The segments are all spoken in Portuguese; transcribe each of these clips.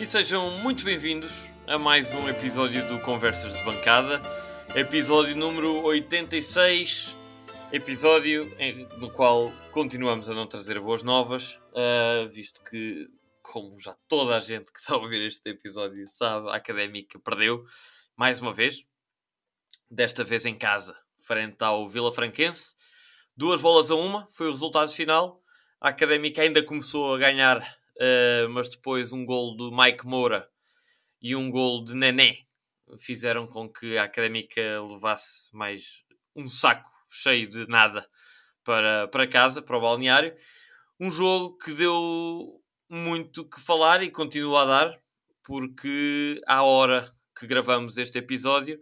e sejam muito bem-vindos a mais um episódio do Conversas de Bancada, episódio número 86, episódio em- no qual continuamos a não trazer boas novas, ah, visto que, como já toda a gente que está a ouvir este episódio sabe, a Académica perdeu mais uma vez, desta vez em casa, frente ao Vila Franquense. Duas bolas a uma foi o resultado final. A Académica ainda começou a ganhar, eh, mas depois um gol do Mike Moura e um gol de Nené fizeram com que a Académica levasse mais um saco cheio de nada para, para casa, para o balneário. Um jogo que deu muito que falar e continua a dar, porque à hora que gravamos este episódio,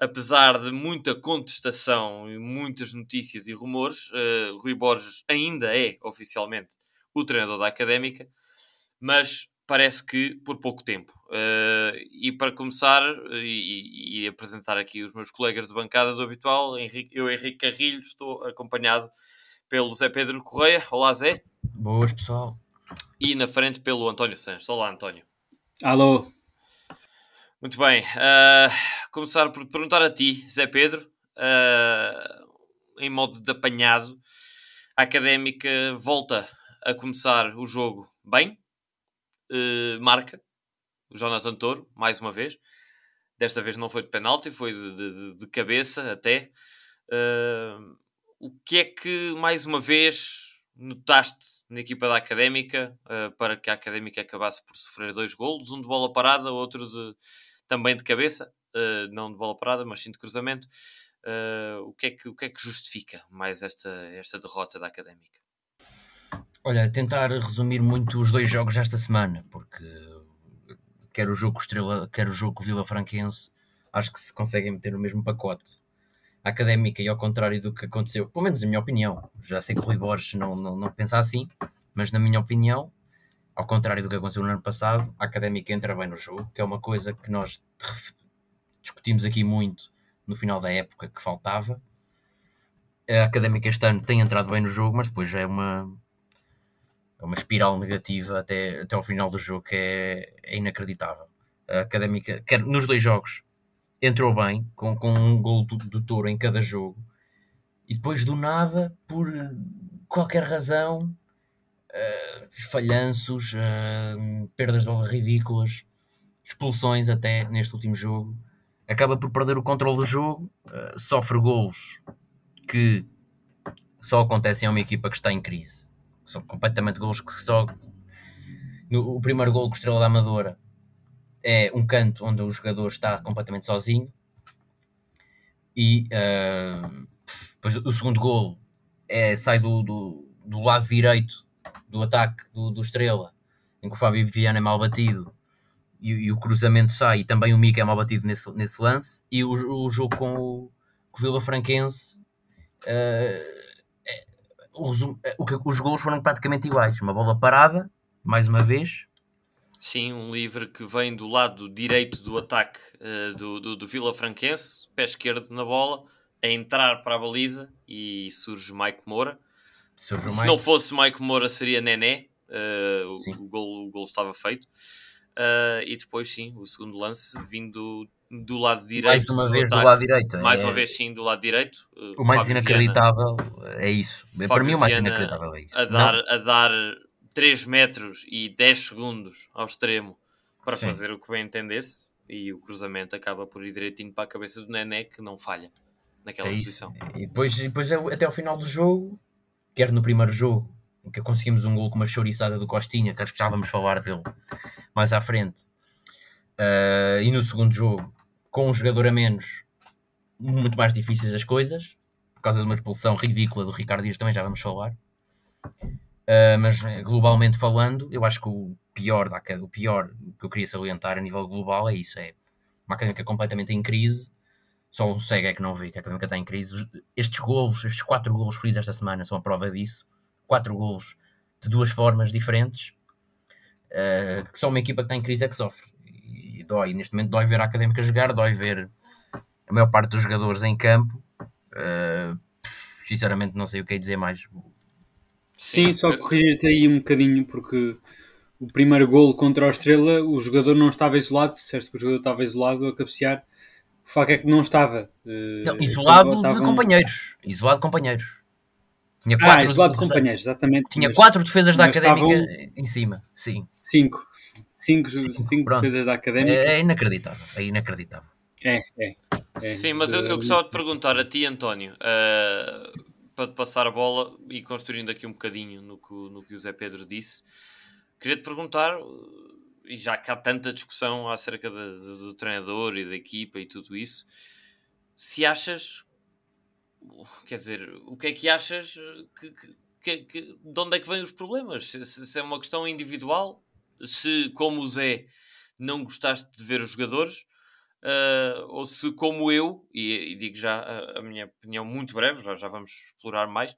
apesar de muita contestação e muitas notícias e rumores, eh, Rui Borges ainda é oficialmente o treinador da Académica, mas parece que por pouco tempo. Eh, e para começar eh, e, e- apresentar aqui os meus colegas de bancada do habitual, Henrique- eu, Henrique Carrilho, estou acompanhado pelo Zé Pedro Correia. Olá, Zé. Boas, pessoal. E na frente pelo António Santos. Olá, António. Alô, Muito bem. ah, começar por perguntar a ti, Zé Pedro, ah, em modo de apanhado, a Académica volta a começar o jogo bem, eh, marca o Jonathan Toro, mais uma vez. Desta vez não foi de penalti, foi de, de- de- cabeça até. Ah, o que é que, mais uma vez, notaste na equipa da Académica ah, para que a Académica acabasse por sofrer dois golos? Um de bola parada, outro de, também de cabeça, ah, não de bola parada, mas sim de cruzamento. O, que é que, o que é que justifica mais esta, esta derrota da Académica? Olha, tentar resumir muito os dois jogos desta semana, porque quer o jogo Estrela, quer o jogo Vila Franquense, acho que se conseguem meter no mesmo pacote. A Académica, e ao contrário do que aconteceu, pelo menos na minha opinião, já sei que o Rui Borges não, não, não pensa assim, mas na minha opinião, ao contrário do que aconteceu no ano passado, a Académica entra bem no jogo, que é uma coisa que nós discutimos aqui muito no final da época que faltava. A Académica este ano tem entrado bem no jogo, mas depois já é uma, uma espiral negativa até, até ao final do jogo que é, é inacreditável. A Académica, quer nos dois jogos, entrou bem, com, com um gol do, do Touro em cada jogo, e depois do nada, por qualquer razão, eh, falhanços, eh, perdas de bola ridículas, expulsões até neste último jogo, acaba por perder o controle do jogo, eh, sofre golos que só acontecem a uma equipa que está em crise são completamente gols que só. No, o primeiro gol com Estrela da Amadora é um canto onde o jogador está completamente sozinho. E ah, depois o segundo gol é, sai do, do, do lado direito do ataque do, do Estrela, em que o Fábio Viana é mal batido e, e o cruzamento sai, e também o Mica é mal batido nesse, nesse lance. E o, o jogo com o, com o Vila Franquense. ah, o resumo- o que- os gols foram praticamente iguais. Uma bola parada, mais uma vez. Sim, um livre que vem do lado direito do ataque eh, do, do, do Vila Franquense, pé esquerdo na bola, a entrar para a baliza e surge Mike Moura. Surge Se Mike. não fosse Mike Moura, seria Nené. eh, o, o, gol, o gol estava feito. Eh, e depois, sim, o segundo lance vindo do lado direito. mais uma vez do ataque. lado direito. Mais É- uma vez, sim, do lado direito. Eh, O mais Fábio inacreditável é isso. Para Fábio mim, o mais Viana inacreditável é isso. a Não, dar, a dar 3 metros e 10 segundos ao extremo para Sim. fazer o que bem entendesse e o cruzamento acaba por ir direitinho para a cabeça do Nené que não falha naquela é posição. E depois, depois, até ao final do jogo, quer no primeiro jogo, em que conseguimos um gol com uma chouriçada do Costinha, que acho que já vamos falar dele mais à frente. Ah, e no segundo jogo, com um jogador a menos, muito mais difíceis as coisas, por causa de uma expulsão ridícula do Ricardo Dias, também já vamos falar. Ah, mas globalmente falando, eu acho que o pior, da, o pior que eu queria salientar a nível global é isso: é uma académica completamente em crise. Só o cego é que não vê que a académica está em crise. Estes golos, estes quatro golos feridos esta semana são a prova disso. Quatro golos de duas formas diferentes. ah, que só uma equipa que está em crise é que sofre. E dói, neste momento dói ver a académica jogar, dói ver a maior parte dos jogadores em campo. Ah, sinceramente, não sei o que é dizer mais. Sim, só corrigir-te aí um bocadinho, porque o primeiro golo contra o Estrela, o jogador não estava isolado, disseste que o jogador estava isolado a cabecear, o facto é que não estava. Uh, não, isolado de companheiros. Isolado de companheiros. Tinha ah, quatro, ah, isolado de companheiros, exatamente. Tinha quatro defesas da Académica estavam... em cima, sim. Cinco. Cinco, cinco, cinco defesas da Académica. É, é inacreditável, é inacreditável. É, é. é. Sim, mas eu, eu gostava de perguntar a ti, António, uh, para te passar a bola e construindo aqui um bocadinho no que, no que o Zé Pedro disse, queria te perguntar, e já que há tanta discussão acerca de, de, do treinador e da equipa e tudo isso, se achas, quer dizer, o que é que achas que, que, que de onde é que vêm os problemas? Se, se, é uma questão individual, se como o Zé não gostaste de ver os jogadores, uh, ou se como eu, e, e digo já a, a, minha opinião muito breve, já, já vamos explorar mais,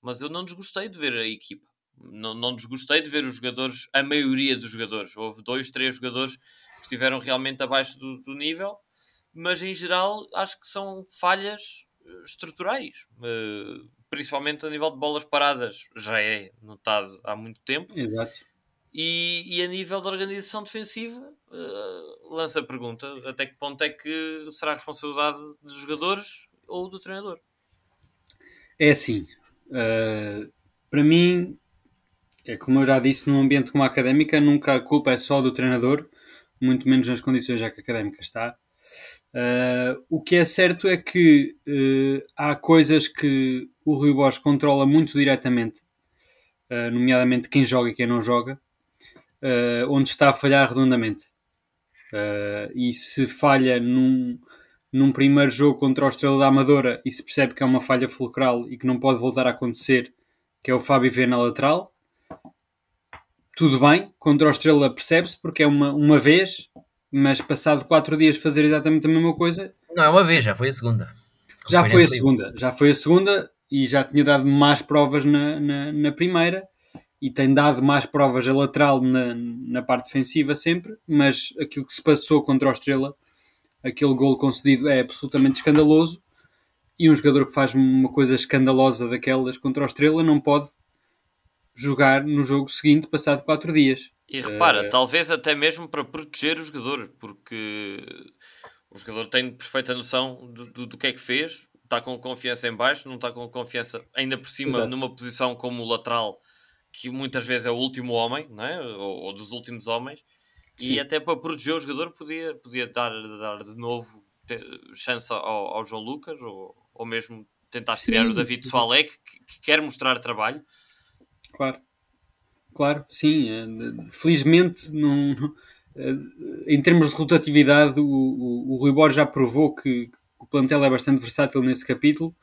mas eu não desgostei de ver a equipa não, não desgostei de ver os jogadores, a maioria dos jogadores. Houve dois, três jogadores que estiveram realmente abaixo do, do nível, mas em geral acho que são falhas eh, estruturais, uh, principalmente a nível de bolas paradas, já é notado há muito tempo. Exato. E, e a nível da organização defensiva, uh, lança a pergunta: até que ponto é que será a responsabilidade dos jogadores ou do treinador? É assim, uh, para mim, é como eu já disse, num ambiente como a académica, nunca a culpa é só do treinador, muito menos nas condições já que a académica está. Uh, o que é certo é que uh, há coisas que o Rui Borges controla muito diretamente, uh, nomeadamente quem joga e quem não joga, onde está a falhar redondamente. e se falha num, num primeiro jogo contra o Estrela da Amadora e se percebe que é uma falha fulcral e que não pode voltar a acontecer, que é o Fábio ver na lateral, tudo bem, contra o Estrela percebe-se, porque é uma, uma vez, mas passado quatro dias fazer exatamente a mesma coisa. Não é uma vez, já foi a segunda. Já foi, foi a segunda, já foi a segunda e já tinha dado mais provas na, na, na, primeira e tem dado mais provas a lateral na, na parte defensiva sempre, mas aquilo que se passou contra o Estrela, aquele gol concedido é absolutamente escandaloso e um jogador que faz uma coisa escandalosa daquelas contra o Estrela não pode jogar no jogo seguinte, passado 4 dias. E repara, uh... talvez até mesmo para proteger o jogador, porque o jogador tem perfeita noção do, do, do que é que fez, está com confiança em baixo, não está com confiança ainda por cima Exato. numa posição como lateral, que muitas vezes é o último homem, não é? ou, ou dos últimos homens, Sim. e até para proteger o jogador podia, podia dar, dar de novo chance ao, ao João Lucas, ou, ou mesmo tentar estrear o David Soalek, que, que quer mostrar trabalho, Claro, claro, sim. É, felizmente, não, é, em termos de rotatividade, o, o, o Rui Borges já provou que, que o plantel é bastante versátil nesse capítulo.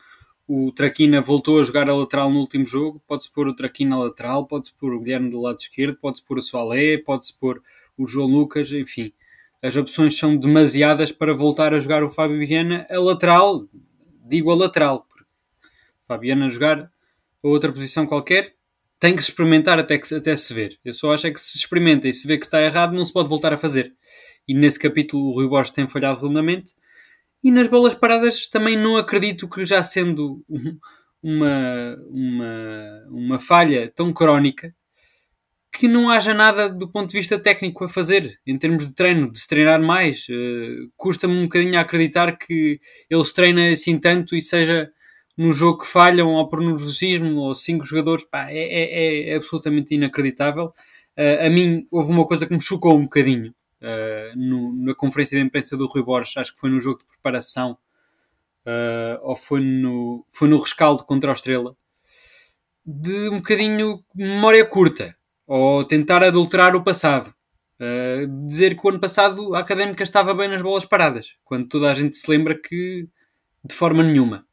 O Traquina voltou a jogar a lateral no último jogo. Pode-se pôr o Traquina a lateral, pode-se pôr o Guilherme do lado esquerdo, pode-se pôr o Soalé, pode-se pôr o João Lucas, enfim. As opções são demasiadas para voltar a jogar o Fábio Viana a lateral. Digo a lateral, porque Fabiana jogar a outra posição qualquer tem que se experimentar até, que, até se ver. Eu só acho é que se experimenta e se vê que está errado, não se pode voltar a fazer. E nesse capítulo o Rui Borges tem falhado redondamente. E nas bolas paradas também não acredito que já sendo uma, uma, uma falha tão crónica que não haja nada do ponto de vista técnico a fazer em termos de treino, de se treinar mais. Uh, Custa-me um bocadinho a acreditar que ele se assim tanto e seja num jogo que falham ou por nervosismo ou cinco jogadores, pá, é, é, é absolutamente inacreditável. Uh, a mim, houve uma coisa que me chocou um bocadinho uh, no, na conferência de imprensa do Rui Borges, acho que foi no jogo de preparação uh, ou foi no, foi no rescaldo contra a Estrela, de um bocadinho memória curta ou tentar adulterar o passado. Uh, dizer que o ano passado a académica estava bem nas bolas paradas, quando toda a gente se lembra que de forma nenhuma.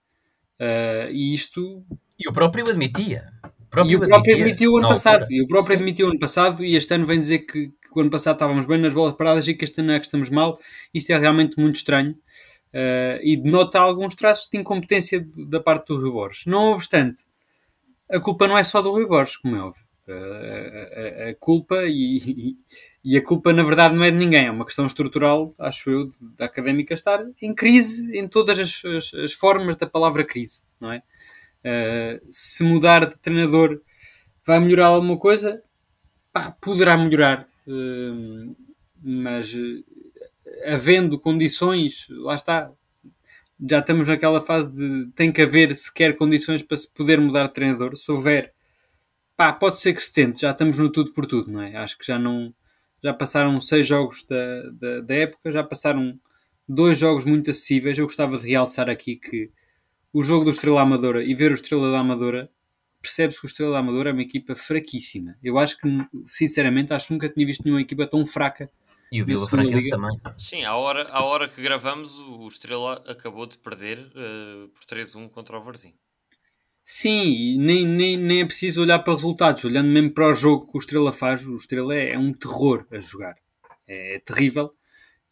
E isto. E o próprio admitia. O próprio e o próprio admitia, admitiu o ano passado. E o próprio admitiu o ano passado. E este ano vem dizer que, que, o ano passado estávamos bem nas bolas paradas e que este ano é que estamos mal. Isto é realmente muito estranho. Uh, e denota alguns traços de incompetência da parte do Rui Borges. Não obstante, a culpa não é só do Rui Borges, como é óbvio. Uh, a, a, culpa e, e, a culpa na verdade não é de ninguém, é uma questão estrutural, acho eu, da académica estar em crise em todas as, as, as formas da palavra crise, não é? Uh, se mudar de treinador vai melhorar alguma coisa? pá, poderá melhorar, mas uh, havendo condições, lá está, já estamos naquela fase de tem que haver sequer condições para se poder mudar de treinador. Se houver, pá, pode ser que se tente, já estamos no tudo por tudo, não é? Acho que já não. Já passaram seis jogos da, da, da época, já passaram dois jogos muito acessíveis. Eu gostava de realçar aqui que o jogo do Estrela Amadora e ver o Estrela da Amadora percebe-se que o Estrela da Amadora é uma equipa fraquíssima. Eu acho que, sinceramente, acho que nunca tinha visto nenhuma equipa tão fraca e o Vila Franquense também. Sim, à hora, à hora que gravamos, o Estrela acabou de perder uh, por 3-1 contra o Varzim. Sim, nem, nem, nem é preciso olhar para resultados. Olhando mesmo para o jogo que o Estrela faz, o Estrela é, é um terror a jogar. É, é terrível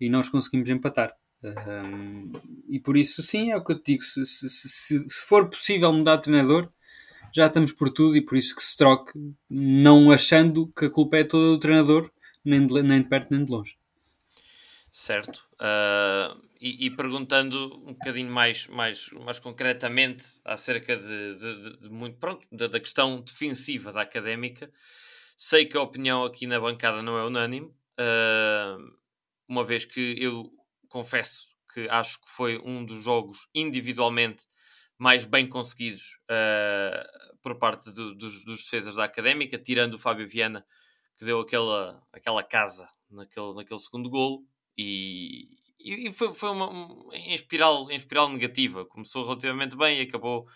e nós conseguimos empatar. Um, e por isso, sim, é o que eu te digo. Se, se, se, se, for possível mudar de treinador, já estamos por tudo e por isso que se troque, não achando que a culpa é toda do treinador, nem de, nem de perto nem de longe. Certo. Uh, e, e, perguntando um bocadinho mais, mais, mais concretamente acerca de, de, de, muito pronto, da, da, questão defensiva da académica, sei que a opinião aqui na bancada não é unânime, uh, uma vez que eu confesso que acho que foi um dos jogos individualmente mais bem conseguidos uh, por parte do, dos, dos defesas da académica, tirando o Fábio Viana que deu aquela, aquela casa naquele, naquele segundo golo e, e, foi, foi uma, em, espiral, em espiral negativa. Começou relativamente bem e acabou,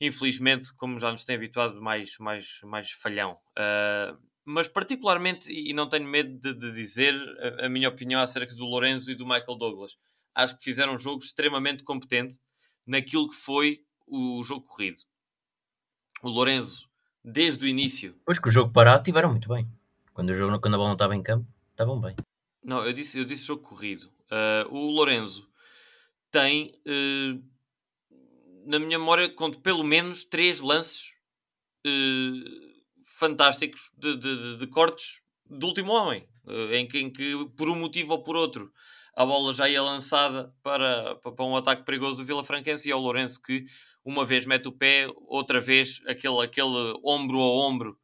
infelizmente, como já nos tem habituado, mais, mais, mais falhão. Uh, mas particularmente, e não tenho medo de, de dizer a, a, minha opinião acerca do Lorenzo e do Michael Douglas, acho que fizeram um jogo extremamente competente naquilo que foi o jogo corrido. O Lorenzo desde o início. Pois que o jogo parado tiveram muito bem. Quando, o jogo, quando a bola não estava em campo, estavam bem. Não, eu disse, eu disse jogo corrido. Uh, o Lorenzo tem, uh, na minha memória, conto pelo menos três lances uh, fantásticos de, de, de, de, cortes do último homem, em que, em, que, por um motivo ou por outro, a bola já ia lançada para, para um ataque perigoso do Vila Franquense e é o Lourenço que uma vez mete o pé, outra vez aquele, aquele ombro a ombro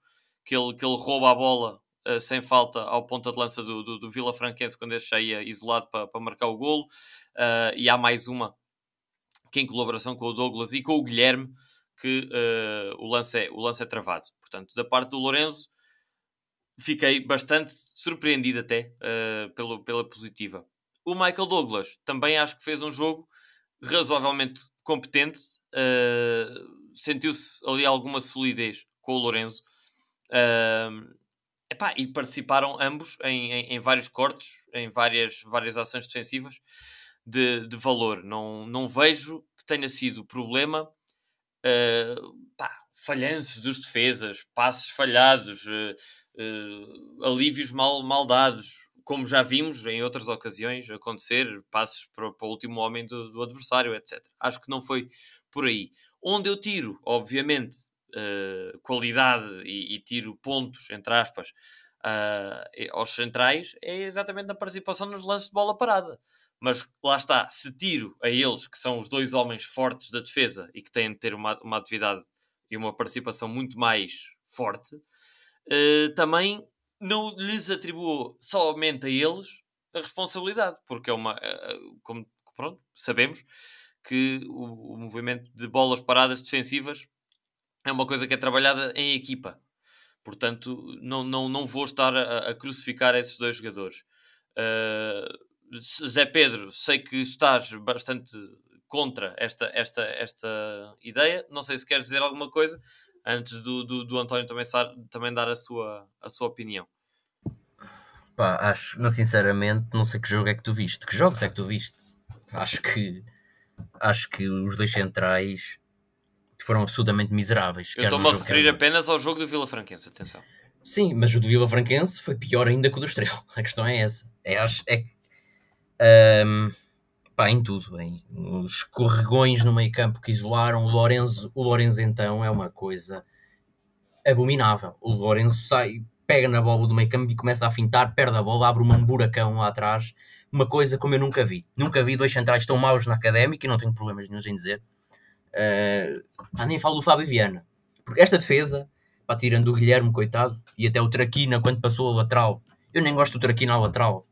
que ele, que ele rouba a bola uh, sem falta ao ponta de lança do, do, do Vila Franquense quando ele saía isolado para, para marcar o golo. Uh, e há mais uma que em colaboração com o Douglas e com o Guilherme que uh, o, lance é, o lance é travado. Portanto, da parte do Lourenço fiquei bastante surpreendido até pelo, pela positiva. O Michael Douglas também acho que fez um jogo razoavelmente competente, Uh, sentiu-se ali alguma solidez com o Lourenço. Uh, epá, e participaram ambos em, em, em, vários cortes, em várias, várias ações defensivas de, de valor. Não, não vejo que tenha sido problema uh, pá, falhanços dos defesas, passos falhados, uh, uh, alívios mal, mal dados, como já vimos em outras ocasiões acontecer, passos para, para o último homem do, do adversário, etc. Acho que não foi por aí. Onde eu tiro, obviamente, uh, qualidade e, e, tiro pontos, entre aspas, uh, aos centrais, é exatamente na participação nos lances de bola parada. Mas lá está, se tiro a eles, que são os dois homens fortes da defesa e que têm de ter uma, uma atividade e uma participação muito mais forte, uh, também não lhes atribuo somente a eles a responsabilidade, porque é uma, uh, como pronto, sabemos, que o, o movimento de bolas paradas defensivas é uma coisa que é trabalhada em equipa. Portanto, não, não, não vou estar a, a crucificar esses dois jogadores. Uh, Zé Pedro, sei que estás bastante contra esta, esta, esta ideia. Não sei se queres dizer alguma coisa antes do, do, do António também, também dar a sua, a sua opinião. Pá, acho, não, sinceramente, não sei que jogo é que tu viste. Que jogos é que tu viste? Acho que acho que os dois centrais foram absolutamente miseráveis. Eu estou-me a referir apenas ao jogo do Vila Franquense, atenção. Sim, mas o do Vila Franquense foi pior ainda que o do Estrela. A questão é essa. É, acho, é um, pá, em tudo, em os escorregões no meio campo que isolaram o Lorenzo, o Lorenzo então é uma coisa abominável. O Lorenzo sai, pega na bola do meio campo e começa a fintar, perde a bola, abre um buracão lá atrás uma coisa como eu nunca vi. Nunca vi dois centrais tão maus na académica e não tenho problemas nenhum em dizer. Uh, nem falo do Fábio Viana. Porque esta defesa, Pá, tirando o Guilherme, coitado, e até o Traquina quando passou a lateral. Eu nem gosto do Traquina à lateral,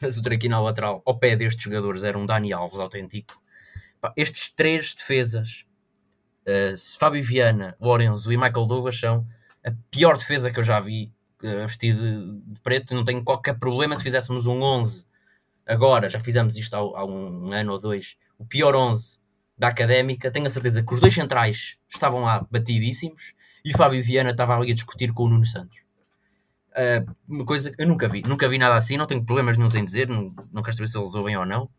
mas o à lateral, ao pé destes jogadores, era um Dani Alves autêntico. Estes três defesas, uh, Fábio Viana, Lorenzo e Michael Douglas, são a pior defesa que eu já vi uh, vestido de, preto. Não tenho qualquer problema se fizéssemos um 11 agora, já fizemos isto há, há um ano ou dois, o pior 11 da académica. Tenho a certeza que os dois centrais estavam lá batidíssimos e o Fábio Viana estava ali a discutir com o Nuno Santos. Uh, uma coisa que eu nunca vi, nunca vi nada assim, não tenho problemas nenhum em dizer, não, não quero saber se eles ouvem ou não,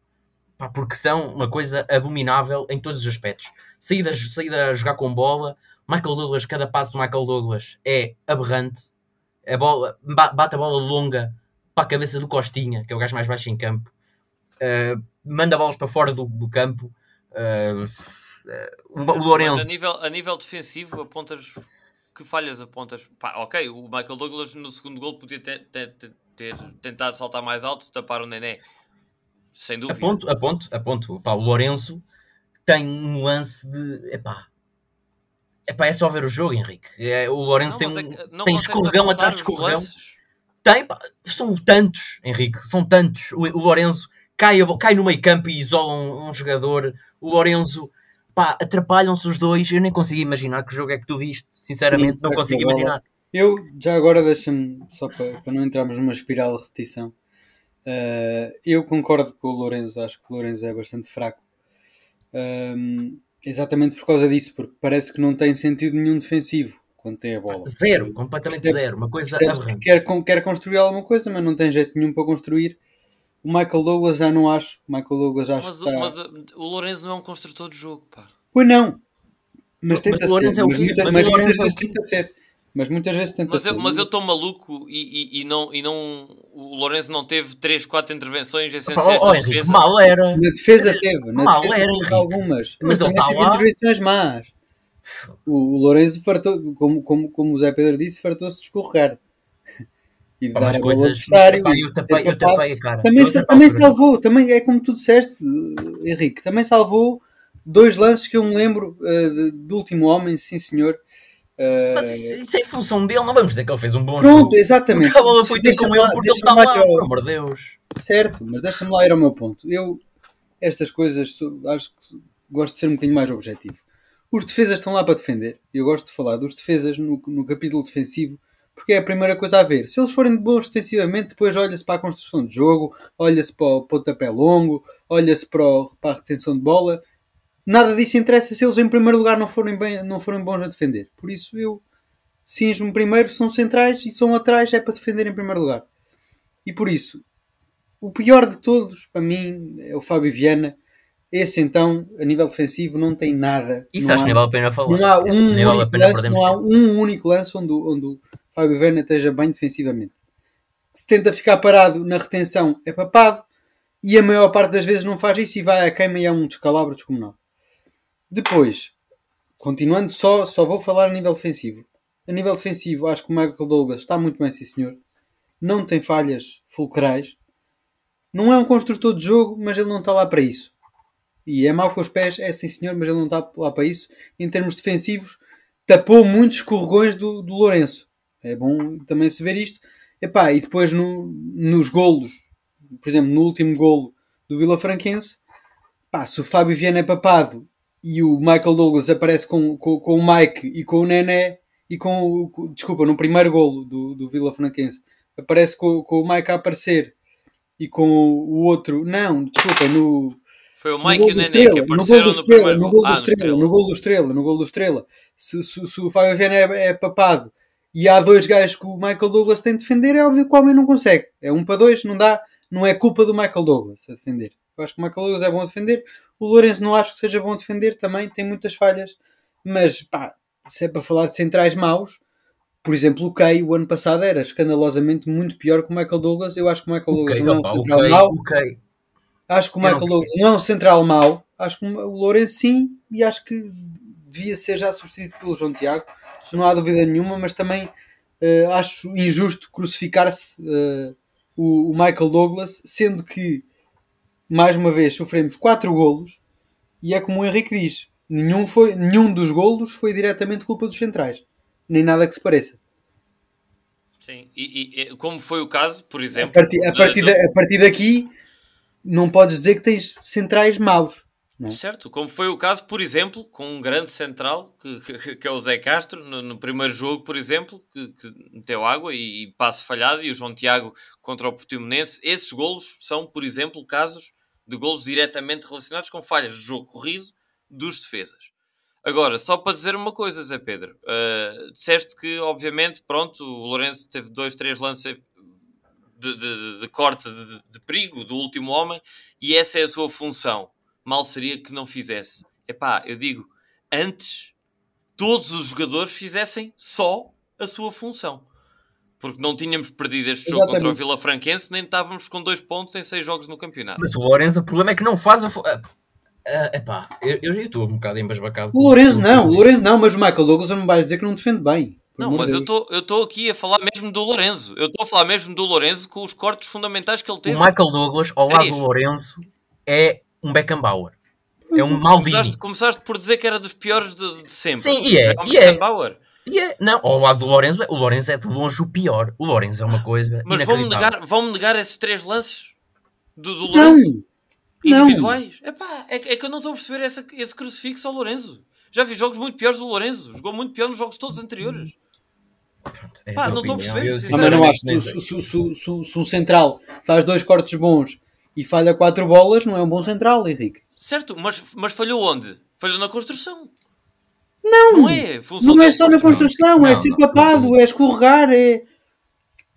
pá, porque são uma coisa abominável em todos os aspectos. Saída, saída a jogar com bola, Michael Douglas, cada passo do Michael Douglas é aberrante, a bola, bate a bola longa para a cabeça do Costinha, que é o gajo mais baixo em campo, uh, manda bolas para fora do, do campo. Uh, o, o Lourenço. a nível, a nível defensivo, apontas que falhas apontas? Pá, ok, o Michael Douglas no segundo gol podia ter, ter, ter, tentado saltar mais alto, tapar o Nené. Sem dúvida. Aponto, aponto, aponto. Pá, o Lourenço tem um lance de. Epá, epá, é só ver o jogo, Henrique. É, o Lourenço não, tem, é tem escorregão atrás de escorregão. Tem, pá, são tantos, Henrique, são tantos. O, o Lourenço cai, cai no meio campo e isola um, um jogador. O Lourenço pá, atrapalham-se os dois. Eu nem consigo imaginar que jogo é que tu viste. Sinceramente, Sim, não consigo imaginar. Eu, já agora, deixa-me, só para, para, não entrarmos numa espiral de repetição, uh, eu concordo com o Lourenço. Acho que o Lourenço é bastante fraco. Um, exatamente por causa disso, porque parece que não tem sentido nenhum defensivo quando tem a bola. Zero, completamente zero. Uma coisa que quer, quer construir alguma coisa, mas não tem jeito nenhum para construir. O Michael Douglas já não acho. O Michael Douglas acho mas, que está... mas o Lourenço não é um construtor de jogo, pá. Pois não. Mas tenta mas ser. É mas, muita, mas, mas muitas é vezes tenta ser. Mas muitas vezes tenta mas ser. Eu, mas eu estou maluco e, e, e, não, e não. O Lourenço não teve 3, 4 intervenções essenciais oh, na Henrique, defesa. Mal era. Na defesa teve. Na mal defesa era, teve algumas. Mas, mas ele está lá. intervenções más. O, o Lourenço fartou, como, como, como o Zé Pedro disse, fartou-se de escorregar e dar a bola ao adversário. Eu tapei, eu tapei a cara. Também, também salvou, também é como tu disseste, Henrique, também salvou dois lances que eu me lembro uh, do último homem, sim senhor. Uh, mas isso, isso é função dele, não vamos dizer que ele fez um bom Pronto, jogo. exatamente. Porque a bola foi ter com ele porque ele está lá, lá pelo amor de Deus. Certo, mas deixa-me lá ir ao meu ponto. Eu, estas coisas, acho que gosto de ser um bocadinho mais objetivo. Os defesas estão lá para defender. Eu gosto de falar dos defesas no, no capítulo defensivo porque é a primeira coisa a ver. Se eles forem bons defensivamente, depois olha-se para a construção de jogo, olha-se para o pontapé longo, olha-se para, para, a retenção de bola. Nada disso interessa se eles em primeiro lugar não forem, bem, não forem bons a defender. Por isso eu cinjo-me primeiro, são centrais e são laterais, é para defender em primeiro lugar. E por isso, o pior de todos, para mim, é o Fábio Viana. Esse então, a nível defensivo, não tem nada. Isso acho que nem vale a pena falar. Não há um, único lance, não há um único lance onde, onde Fábio Werner esteja bem defensivamente. Se tenta ficar parado na retenção é papado e a maior parte das vezes não faz isso e vai a queima e é um descalabro descomunal. Depois, continuando só, só vou falar a nível defensivo. A nível defensivo, acho que o Michael Douglas está muito bem, sim senhor. Não tem falhas fulcrais. Não é um construtor de jogo, mas ele não está lá para isso. E é mau com os pés, é sim senhor, mas ele não está lá para isso. Em termos defensivos, tapou muitos escorregões do, do Lourenço. É bom também se ver isto. Epá, e depois no, nos golos, por exemplo, no último golo do Vila Franquense, pá, se o Fábio Viana é papado e o Michael Douglas aparece com, com, com o Mike e com o Nené e com o. Desculpa, no primeiro golo do, do Vila Franquense aparece com, com o Mike a aparecer e com o outro. Não, desculpa, no. Foi o Mike e o Nené que apareceram no, primeiro no gol do ah, Estrela. No gol do Estrela, no gol do Estrela. Se, se, se o Fábio Viana é, é papado e há dois gajos que o Michael Douglas tem de defender, é óbvio que o homem não consegue. É um para dois, não dá, não é culpa do Michael Douglas a defender. Eu acho que o Michael Douglas é bom a defender. O Lourenço não acho que seja bom a defender, também tem muitas falhas. Mas pá, se é para falar de centrais maus, por exemplo, o Kay o ano passado era escandalosamente muito pior que o Michael Douglas. Eu acho que o Michael Douglas não é um central okay, mau. Okay. Acho que o Michael Douglas não é um central mau. Acho que o Lourenço sim, e acho que devia ser já substituído pelo João Tiago não há dúvida nenhuma, mas também uh, acho injusto crucificar-se uh, o, o, Michael Douglas, sendo que, mais uma vez, sofremos 4 golos e é como o Henrique diz: nenhum, foi, nenhum dos golos foi diretamente culpa dos centrais. nem nada que se pareça. Sim, e, e, como foi o caso, por exemplo. A partir, a partir, de, a partir daqui, não podes dizer que tens centrais maus. Não. é? Certo, como foi o caso, por exemplo, com um grande central, que, que, que é o Zé Castro, no, no primeiro jogo, por exemplo, que, que meteu água e, e, passo falhado, e o João Tiago contra o Portimonense. Esses golos são, por exemplo, casos de golos diretamente relacionados com falhas de jogo corrido dos defesas. Agora, só para dizer uma coisa, Zé Pedro, uh, disseste que, obviamente, pronto, o Lourenço teve dois, três lances de, de, de corte de, de perigo do último homem e essa é a sua função mal seria que não fizesse. Epá, eu digo, antes todos os jogadores fizessem só a sua função. Porque não tínhamos perdido este jogo Exatamente. contra o Vila Franquense, nem estávamos com dois pontos em seis jogos no campeonato. Mas o Lourenço, o problema é que não faz a. Uh, epá, eu, já estou um bocado embasbacado. O Lourenço não, o Lourenço não, mas o Michael Douglas não me vais dizer que não defende bem. Não, mas eu estou aqui a falar mesmo do Lourenço. Eu estou a falar mesmo do Lourenço com os cortes fundamentais que ele teve. O Michael Douglas, ao lado do Lourenço, é um Beckenbauer. É um Maldini. Começaste, começaste por dizer que era dos piores de, de sempre. Sim, e é. é, um e é. E é. Não, ao lado do Lourenço, o Lourenço é de longe o pior. O Lourenço é uma coisa. Mas vão-me negar, vão negar esses três lances do, do Lourenço? Não. Individuais? Não. Epá, é, é que eu não estou a perceber essa, esse crucifixo ao Lourenço. Já vi jogos muito piores do Lourenço. Jogou muito pior nos jogos todos anteriores. Pronto, é Pá, não estou a perceber. Eu, não, não acho. Se, se, se, se, um central faz dois cortes bons e falha quatro bolas, não é um bom central, Henrique. Certo, mas, mas falhou onde? Falhou na construção. Não, não é, Função não é só na construção, não, é ser papado, é escorregar, é.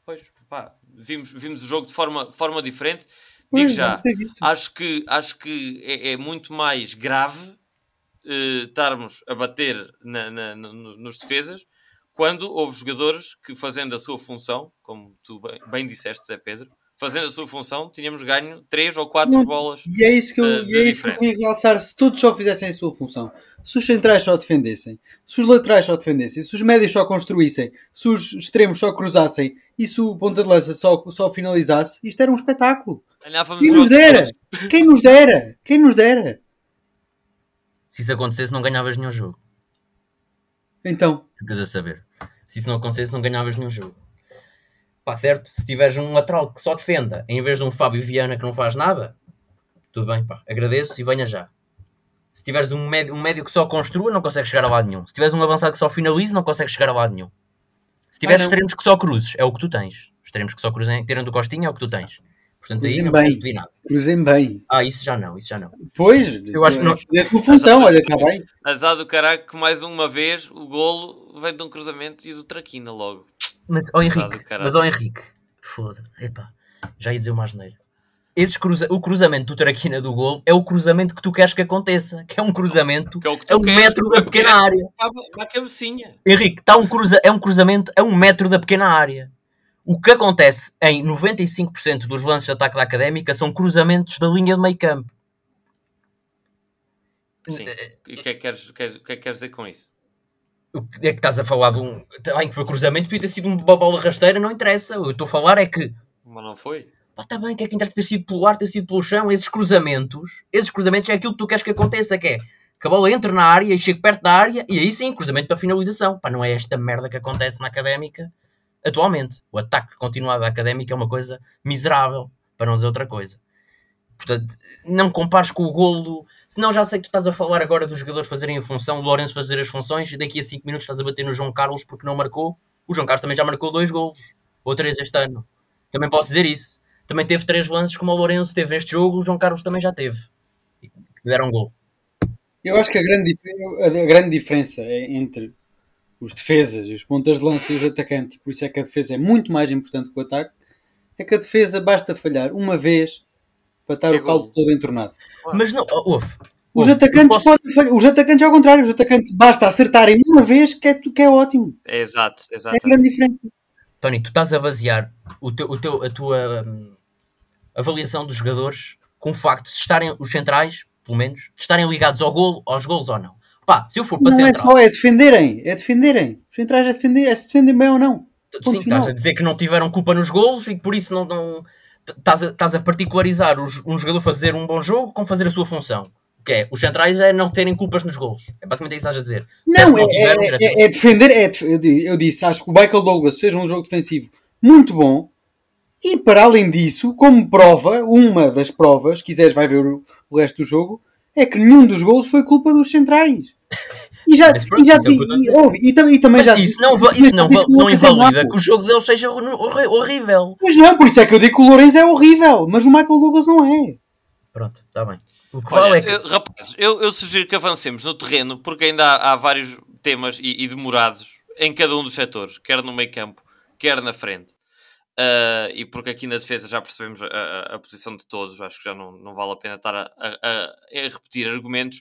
Pois, pá, vimos, vimos o jogo de forma, forma diferente. Digo pois, já, acho que, acho que é, é muito mais grave uh, estarmos a bater na, na, na, nos defesas quando houve jogadores que, fazendo a sua função, como tu bem, bem disseste, Zé Pedro, fazendo a sua função, tínhamos ganho 3 ou 4 não, bolas. E é isso que eu, uh, e é isso que eu queria realçar. Se todos só fizessem a sua função, se os centrais só defendessem, se os laterais só defendessem, se os médios só construíssem, se os extremos só cruzassem e se o ponta de lança só, só finalizasse, isto era um espetáculo. Quem nos dera? Quem nos dera? Quem nos dera? Se isso acontecesse, não ganhavas nenhum jogo. Então. Ficas a saber. Se isso não acontecesse, não ganhavas nenhum jogo. Pá, certo? Se tiveres um lateral que só defenda, em vez de um Fábio Viana que não faz nada, tudo bem, pá, agradeço e venha já. Se tiveres um médio, um médio que só construa, não consegues chegar a lado nenhum. Se tiveres um avançado que só finalize, não consegues chegar a lado nenhum. Se tiveres ah, extremos que só cruzes, é o que tu tens. Extremos que só cruzem, tirando o Costinha, é o que tu tens. Portanto, cruzem aí não bem. pedir nada. Cruzem bem. Ah, isso já não, isso já não. Pois, eu acho que não. É uma função, olha, está bem. Azar do caralho que mais uma vez o golo vem de um cruzamento e do Traquina logo. Mas, ó oh, Henrique, mas, oh, Henrique, Foda. Epá, já ia dizer uma asneira. Esses cruza o cruzamento do Traquina do gol é o cruzamento que tu queres que aconteça, que é um cruzamento que é, o que a um queres, metro da pequena área. Na cabecinha. Henrique, tá um cruza é um cruzamento a um metro da pequena área. O que acontece em 95% dos lances de ataque da Académica são cruzamentos da linha de meio campo. Sim. E o que é que queres, que é que queres dizer com isso? É que estás a falar de um. Bem, que foi cruzamento, podia ter sido uma bola rasteira, não interessa. Eu estou a falar é que. Mas não foi. Está bem, que é que interessa ter sido pelo ar, ter sido pelo chão. Esses cruzamentos, esses cruzamentos é aquilo que tu queres que aconteça, que é que a bola entre na área e chegue perto da área e aí sim, cruzamento para finalização. Pá, não é esta merda que acontece na académica atualmente. O ataque continuado da académica é uma coisa miserável, para não dizer outra coisa. Portanto, não compares com o golo Senão já sei que tu estás a falar agora dos jogadores fazerem a função, o Lourenço fazer as funções, e daqui a 5 minutos estás a bater no João Carlos porque não marcou. O João Carlos também já marcou dois golos, ou três este ano. Também posso dizer isso. Também teve três lances como o Lourenço teve neste jogo, o João Carlos também já teve. Que deram um gol. Eu acho que a grande, a grande diferença é entre os defesas, os pontas de lança e os atacantes, por isso é que a defesa é muito mais importante que o ataque, é que a defesa basta falhar uma vez para estar que o caldo todo entornado. Mas não, ouve. Os atacantes posso... podem falhar. Os atacantes, ao contrário, os atacantes basta acertarem uma vez que é, que é ótimo. É exato, exato. É a grande diferença. Tony, tu estás a basear o teu, o teu, a tua hum, avaliação dos jogadores com o facto de estarem os centrais, pelo menos, de estarem ligados ao golo, aos golos ou não. Pá, se eu for para não central... é só, é defenderem, é defenderem. Os centrais é defender, é se defendem bem ou não. Sim, estás a dizer que não tiveram culpa nos golos e que por isso não, não estás a, estás a particularizar os, um jogador fazer um bom jogo com fazer a sua função. Que é, os centrais é não terem culpas nos gols. É basicamente isso que estás a dizer. Não, é, tiveram, é, é, é, defender. É, eu disse, acho que o Michael Douglas fez um jogo defensivo muito bom. E para além disso, como prova, uma das provas, quiseres vai ver o, o resto do jogo, é que nenhum dos gols foi culpa dos centrais. E já, pronto, e, já e, e, e, e, também já isso não, isso não, não, não invalida que o jogo deles seja horrível. Mas não, por isso é que eu digo que o Lourenço é horrível, mas o Michael Douglas não é. Pronto, está bem. Olha, é que... eu, rapaz, eu, eu, sugiro que avancemos no terreno, porque ainda há, há vários temas e, e, demorados em cada um dos setores, quer no meio campo, quer na frente. Uh, e porque aqui na defesa já percebemos a, a, a, posição de todos, acho que já não, não vale a pena estar a, a repetir argumentos.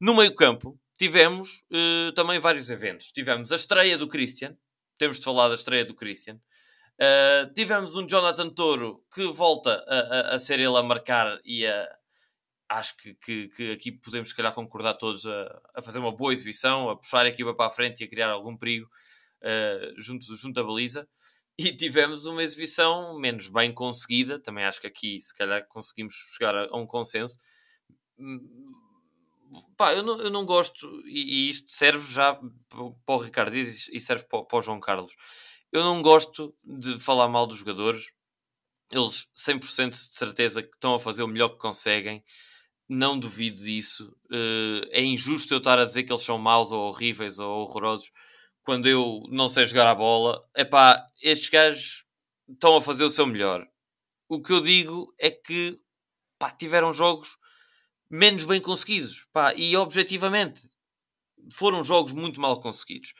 No meio campo, tivemos uh, também vários eventos. Tivemos a estreia do Christian, temos de falar da estreia do Christian. Uh, tivemos um Jonathan Toro que volta a, a, a, ser ele a marcar e a, acho que, que, que, aqui podemos, se calhar, concordar todos a, a, fazer uma boa exibição, a puxar a equipa para a frente e a criar algum perigo uh, junto, junto baliza. E tivemos uma exibição menos bem conseguida, também acho que aqui, se calhar, conseguimos chegar a um consenso. Pá, eu não, eu não gosto, e, e isto serve já para o Ricardo Dias e serve para, para o João Carlos. Eu não gosto de falar mal dos jogadores, eles 100% de certeza que estão a fazer o melhor que conseguem não duvido disso. Uh, é injusto eu estar a dizer que eles são maus ou horríveis ou horrorosos quando eu não sei jogar a bola. É pá, estes gajos estão a fazer o seu melhor. O que eu digo é que pá, tiveram jogos menos bem conseguidos. Pá, e objetivamente foram jogos muito mal conseguidos.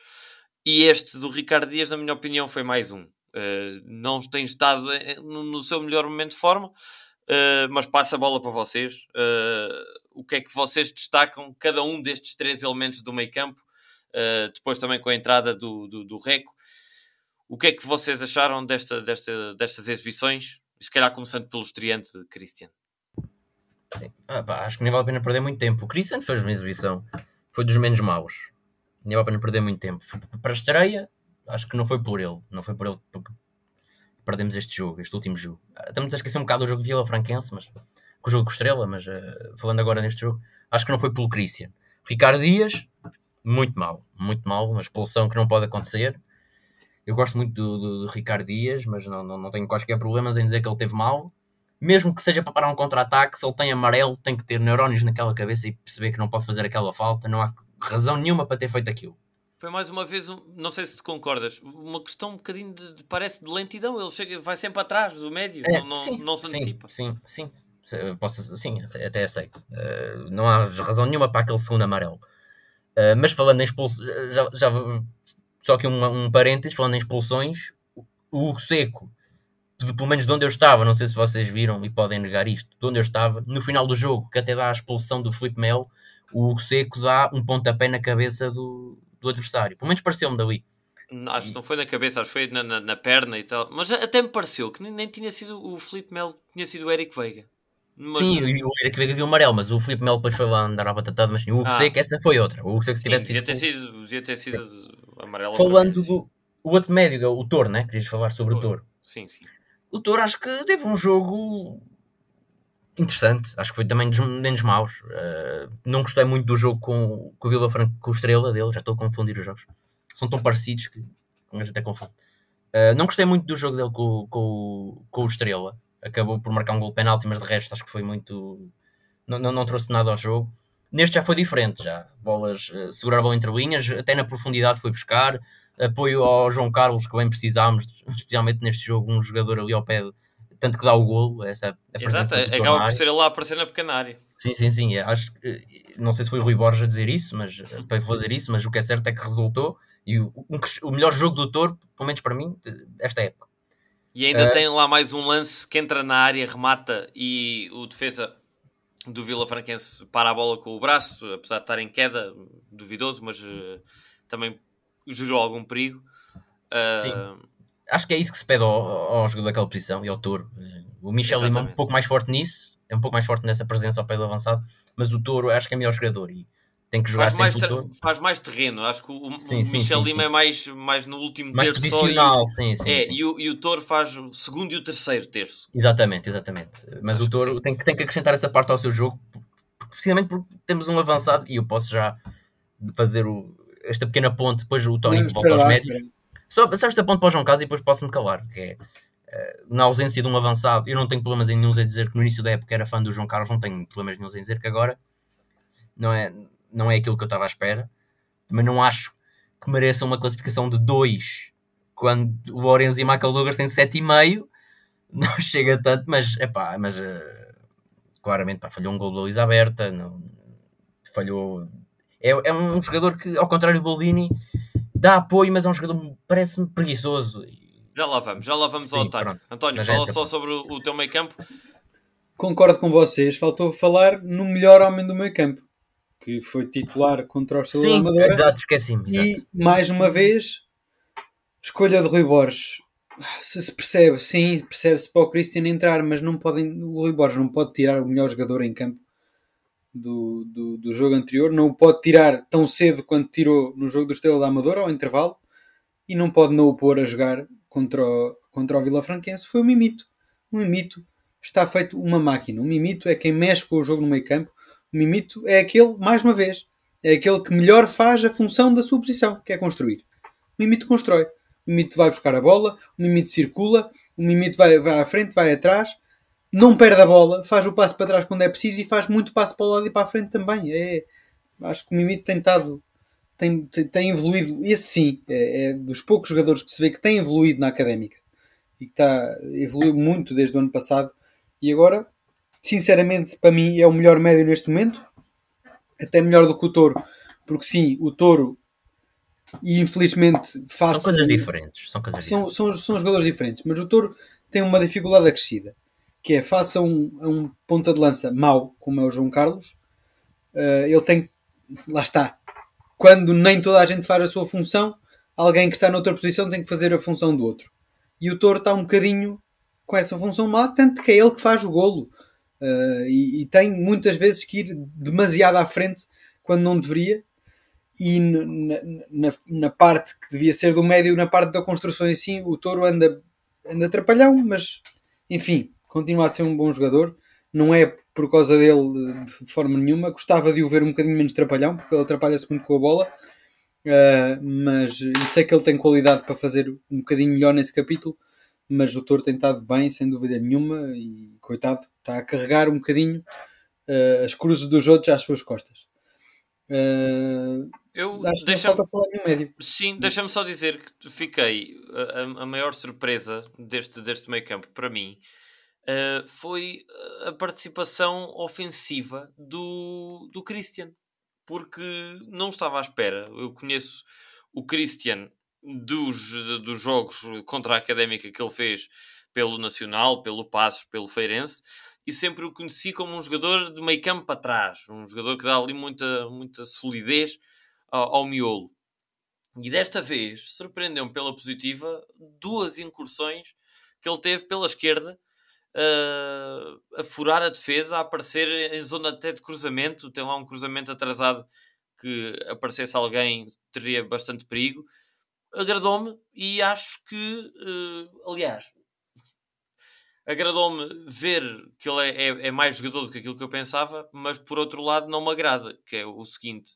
E este do Ricardo Dias, na minha opinião, foi mais um. Uh, não tem estado eh, no, seu melhor momento de forma. Uh, mas passo a bola para vocês. Uh, o que é que vocês destacam, cada um destes três elementos do meio campo, depois também com a entrada do, do, do, Reco. O que é que vocês acharam desta, desta, destas exibições? Se calhar começando pelo estreante Christian. Sim. Ah, pá, acho que nem vale a pena perder muito tempo. O Christian fez uma exibição, foi dos menos maus. Nem vale a pena perder muito tempo. Para a estreia, acho que não foi por ele. Não foi por ele porque perdemos este jogo, este último jogo. Ah, estamos a esquecer um bocado do jogo de Vila Franquense, mas com o jogo com Estrela, mas uh, falando agora neste jogo, acho que não foi pelo Christian. Ricardo Dias, muito mal, muito mal, uma expulsão que não pode acontecer. Eu gosto muito do, do, do Ricardo Dias, mas não, não, não tenho quaisquer problemas em dizer que ele teve mal. Mesmo que seja para parar um contra-ataque, se ele tem amarelo, tem que ter neurónios naquela cabeça e perceber que não pode fazer aquela falta. Não há razão nenhuma para ter feito aquilo. Foi mais uma vez, não sei se concordas, uma questão um bocadinho de, parece de lentidão. Ele chega, vai sempre atrás do médio, é, não, sim, não, se antecipa. Sim, sim, sim. Posso, sim até aceito. Uh, não há razão nenhuma para aquele segundo amarelo. Uh, mas falando em expulsões, já, já, só que um, um parênteses, falando em expulsões, o Seco, de, pelo menos de onde eu estava, não sei se vocês viram e podem negar isto, de onde eu estava, no final do jogo, que até dá a expulsão do Felipe Melo, o Seco dá um pontapé na cabeça do, do adversário. Pelo menos pareceu-me dali. Acho que não foi na cabeça, acho que foi na, na, na, perna e tal. Mas até me pareceu que nem, nem tinha sido o Felipe Melo, tinha sido o Eric Veiga. Mas... Sim, o Eric Veiga viu o amarelo, mas o Felipe Melo depois foi lá andar à batatada. Mas sim, o Hugo ah. Seco, essa foi outra. O Hugo Seco, se tivesse sim, devia ter sido, devia ter sido amarelo. Falando do o outro médio, o Toro, né? Querias falar sobre o Toro? Sim, sim. O Toro acho que teve um jogo interessante. Acho que foi também dos menos maus. Uh, não gostei muito do jogo com, com o Vila Franco, com o Estrela dele. Já estou a confundir os jogos. São tão parecidos que a gente até confunde. Uh, não gostei muito do jogo dele com, com, com o Estrela. Acabou por marcar um gol penalti, mas de resto acho que foi muito. Não, não, não trouxe nada ao jogo. Neste já foi diferente, já. Bolas, uh, segurar a bola entre linhas, até na profundidade foi buscar. Apoio ao João Carlos, que bem precisámos, especialmente neste jogo, um jogador ali ao pé tanto que dá o golo, essa a Exato, acaba por ser ele lá aparecer na pequena área. Sim, sim, sim. É, acho que não sei se foi o Rui Borges a dizer isso, mas para fazer isso, mas o que é certo é que resultou e o, o melhor jogo do Toro, pelo menos para mim, esta época. E ainda uh, tem lá mais um lance que entra na área, remata e o defesa do Vila Franquense para a bola com o braço, apesar de estar em queda, duvidoso, mas uh, também gerou algum perigo. Uh, sim acho que é isso que se pede ao, ao jogador daquela posição e ao Touro. O Michel Lima é um pouco mais forte nisso, é um pouco mais forte nessa presença ao pé do avançado, mas o Touro acho que é melhor jogador e tem que jogar faz mais Faz mais terreno, acho que o, sim, o sim, Michel sim, Lima é mais, mais no último mais terço posicional, e, sim, sim, é, E, o, e o Touro faz o segundo e o terceiro terço. Exatamente, exatamente. Mas acho o Touro tem que, tem que acrescentar essa parte ao seu jogo, precisamente porque temos um avançado e eu posso já fazer o, esta pequena ponte, depois o Tony volta aos lá, médios. Só, só esta ponte para o João Carlos e depois posso-me calar, que é uh, na ausência de um avançado, eu não tenho problemas em nenhum em dizer que no início da época era fã do João Carlos, não tenho problemas nenhum em dizer que agora não é, não é aquilo que eu estava à espera. Também não acho que mereça uma classificação de 2 quando o Lorenzo e o Michael Douglas têm 7,5. Não chega tanto, mas, epá, mas uh, claramente pá, falhou um gol da Luís Aberta, não, falhou. É, é um jogador que, ao contrário do Boldini, dá apoio, mas é um jogador parece-me preguiçoso. Já lá vamos, já lá vamos Sim, ao ataque. Pronto. António, mas fala só sobre o, o teu meio campo. Concordo com vocês, faltou falar no melhor homem do meio campo que foi titular contra o Estrela Sim, Amadora. exato, esqueci-me. E, mais uma vez, escolha de Rui Borges. Se se percebe, sim, percebe-se para o Christian entrar, mas não podem, o Rui Borges não pode tirar o melhor jogador em campo do, do, do jogo anterior, não o pode tirar tão cedo quanto tirou no jogo do Estrela da Amadora, ao intervalo, e não pode não o pôr a jogar contra o, contra o Vila Franquense. Foi o Mimito. O Mimito está feito uma máquina. O Mimito é quem mexe com o jogo no meio campo o Mimito é aquele, mais uma vez, é aquele que melhor faz a função da sua posição, que é construir. O Mimito constrói. O Mimito vai buscar a bola, o Mimito circula, o Mimito vai, vai à frente, vai atrás, não perde a bola, faz o passo para trás quando é preciso e faz muito passo para o lado e para a frente também. É, acho que o Mimito tem estado, tem, tem evoluído, esse sim, é, é, dos poucos jogadores que se vê que tem evoluído na académica e que está, evoluiu muito desde o ano passado e agora sinceramente, para mim, é o melhor médio neste momento. Até melhor do que o Touro, porque sim, o Touro e infelizmente faz. São coisas diferentes. São, coisas são, diferentes. São, são jogadores diferentes, mas o Touro tem uma dificuldade acrescida que é faça um, um ponta de lança mau, como é o João Carlos, uh, ele tem. Lá está. Quando nem toda a gente faz a sua função, alguém que está noutra posição tem que fazer a função do outro. E o Touro está um bocadinho com essa função má, tanto que é ele que faz o golo. Uh, e, e, tem muitas vezes que ir demasiado à frente quando não deveria. E na, na, na, parte que devia ser do médio, na parte da construção em si, o Touro anda, anda atrapalhão, mas enfim, continua a ser um bom jogador. Não é por causa dele de forma nenhuma. Gostava de o ver um bocadinho menos trapalhão, porque ele atrapalha-se muito com a bola. Uh, mas sei que ele tem qualidade para fazer um bocadinho melhor nesse capítulo mas o Toro tem estado bem, sem dúvida nenhuma, e coitado, está a carregar um bocadinho uh, as cruzes dos outros às suas costas. Uh, eu deixa falta falar no médio. Sim, deixa-me só dizer que fiquei a, a, maior surpresa deste, deste meio campo para mim uh, foi a participação ofensiva do, do Christian, porque não estava à espera. Eu conheço o Christian dos, dos jogos contra a Académica que ele fez pelo Nacional, pelo Passos, pelo Feirense, e sempre o conheci como um jogador de meio campo para trás, um jogador que dá ali muita, muita solidez ao, ao miolo. E desta vez surpreendeu-me pela positiva duas incursões que ele teve pela esquerda uh, a furar a defesa, a aparecer em zona até de cruzamento. Tem lá um cruzamento atrasado que aparecesse alguém teria bastante perigo agradou-me e acho que, uh, aliás, agradou-me ver que ele é, é, é, mais jogador do que aquilo que eu pensava, mas por outro lado não me agrada, que é o seguinte,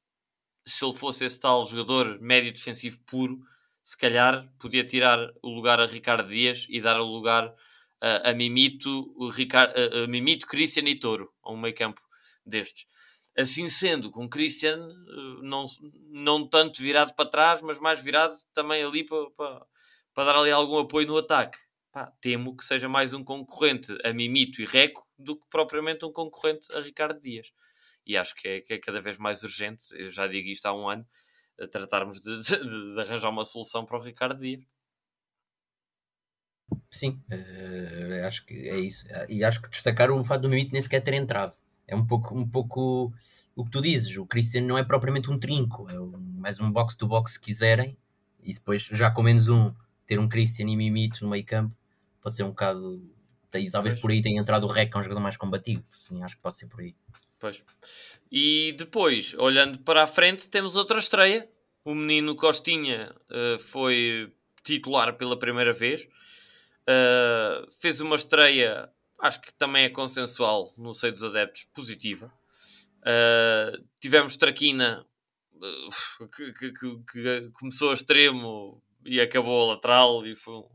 se ele fosse esse tal jogador médio defensivo puro, se calhar podia tirar o lugar a Ricardo Dias e dar o lugar a, a Mimito, o Ricardo, a, a Mimito, e Toro, a um meio campo destes. Assim sendo, com Christian, eh, não, não tanto virado para trás, mas mais virado também ali para, para, para dar ali algum apoio no ataque. Pá, temo que seja mais um concorrente a Mimito e Reco do que propriamente um concorrente a Ricardo Dias. E acho que é, que é cada vez mais urgente, eu já digo isto há um ano, tratarmos de, de, de arranjar uma solução para o Ricardo Dias. Sim, uh, acho que é isso. E acho que destacar o fato do Mimito nem sequer ter entrado é um pouco, um pouco o que tu dizes. O Christian não é propriamente um trinco, é um, mais um box-to-box se quiserem, e depois já com menos um, ter um Christian e Mimito no meio campo pode ser um bocado. Talvez pois. por aí tenha entrado o Rec, que é um jogador mais combativo. Sim, acho que pode ser por aí. Pois. E depois, olhando para a frente, temos outra estreia. O menino Costinha uh, foi titular pela primeira vez. Uh, fez uma estreia acho que também é consensual no seio dos adeptos, positiva. Uh, tivemos Traquina, que, que, que, que, começou a extremo e acabou a lateral, e foi um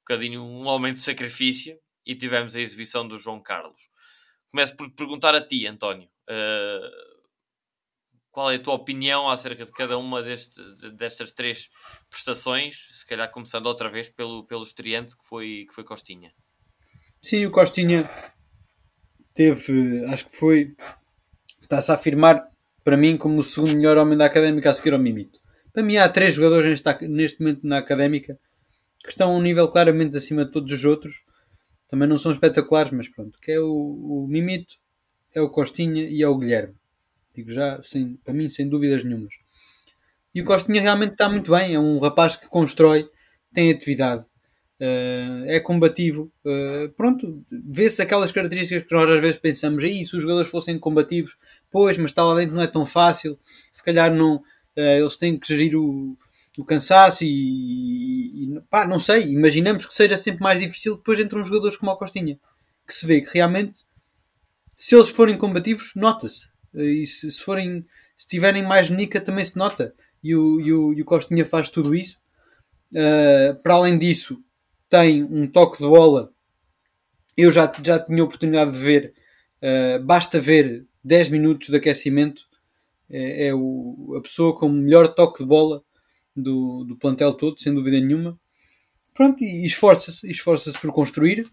bocadinho um homem de sacrifício. E tivemos a exibição do João Carlos. Começo por perguntar a ti, António. Uh, qual é a tua opinião acerca de cada uma deste, destas três prestações? Se calhar começando outra vez pelo, pelo estreante que foi, que foi Costinha. Sim, o Costinha teve, acho que foi, está-se a afirmar para mim como o segundo melhor homem da académica a seguir ao Mimito. Para mim há três jogadores neste, neste momento na académica que estão a um nível claramente acima de todos os outros. Também não são espetaculares, mas pronto. Que é o, o Mimito, é o Costinha e é o Guilherme. Digo já, sem, para mim, sem dúvidas nenhumas. E o Costinha realmente está muito bem. É um rapaz que constrói, tem atividade, Uh, é combativo. Uh, pronto, vê-se aquelas características que nós às vezes pensamos, aí se os jogadores fossem combativos, pois, mas está lá dentro não é tão fácil, se calhar não, uh, eles têm que gerir o, o cansaço e, e, pá, não sei, imaginamos que seja sempre mais difícil depois entram jogadores como o Costinha, que se vê que realmente se eles forem combativos, nota-se. E se, se, forem, se tiverem mais nica também se nota. E o, e o, e o Costinha faz tudo isso. para além disso, tem um toque de bola. Eu já, já tinha oportunidade de ver, uh, basta ver 10 minutos de aquecimento. É, é o, a pessoa com o melhor toque de bola do, do plantel todo, sem dúvida nenhuma. Pronto, e esforça-se, esforça-se por construir.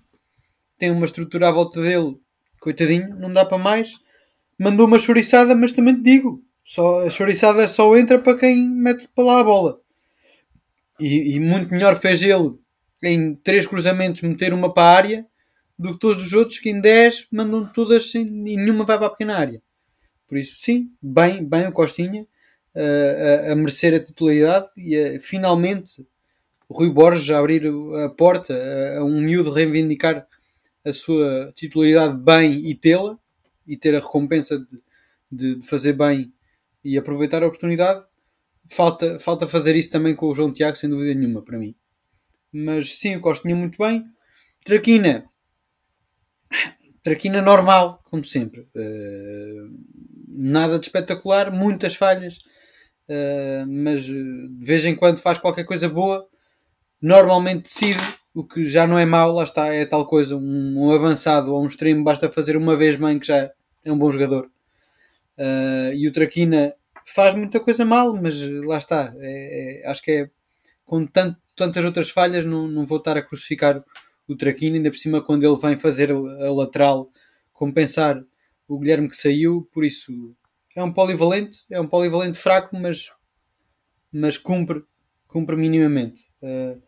Tem uma estrutura à volta dele, coitadinho, não dá para mais. Mandou uma choriçada, mas também te digo, só, a choriçada só entra para quem mete para lá a bola. E, e muito melhor fez ele em três cruzamentos meter uma para a área do que todos os outros que em 10 mandam todas sem, e nenhuma vai para a pequena área. Por isso, sim, bem, bem o Costinha uh, a, a, merecer a titularidade e a, finalmente o Rui Borges a abrir a porta a, a um miúdo reivindicar a sua titularidade bem e tê-la e ter a recompensa de, de, fazer bem e aproveitar a oportunidade. Falta, falta fazer isso também com o João Tiago, sem dúvida nenhuma, para mim. Mas sim, o Costinha muito bem. Traquina. Traquina normal, como sempre. Uh, nada de espetacular, muitas falhas. Uh, mas de vez em quando faz qualquer coisa boa. Normalmente decide, o que já não é mau, lá está, é tal coisa. Um, um avançado ou um extremo basta fazer uma vez bem que já é um bom jogador. Uh, e o Traquina faz muita coisa mal, mas lá está. É, é, acho que é com tanto tantas outras falhas, não, não vou estar a crucificar o Traquino, ainda por cima quando ele vem fazer a lateral, compensar o Guilherme que saiu, por isso é um polivalente, é um polivalente fraco, mas, mas cumpre, cumpre minimamente. Uh,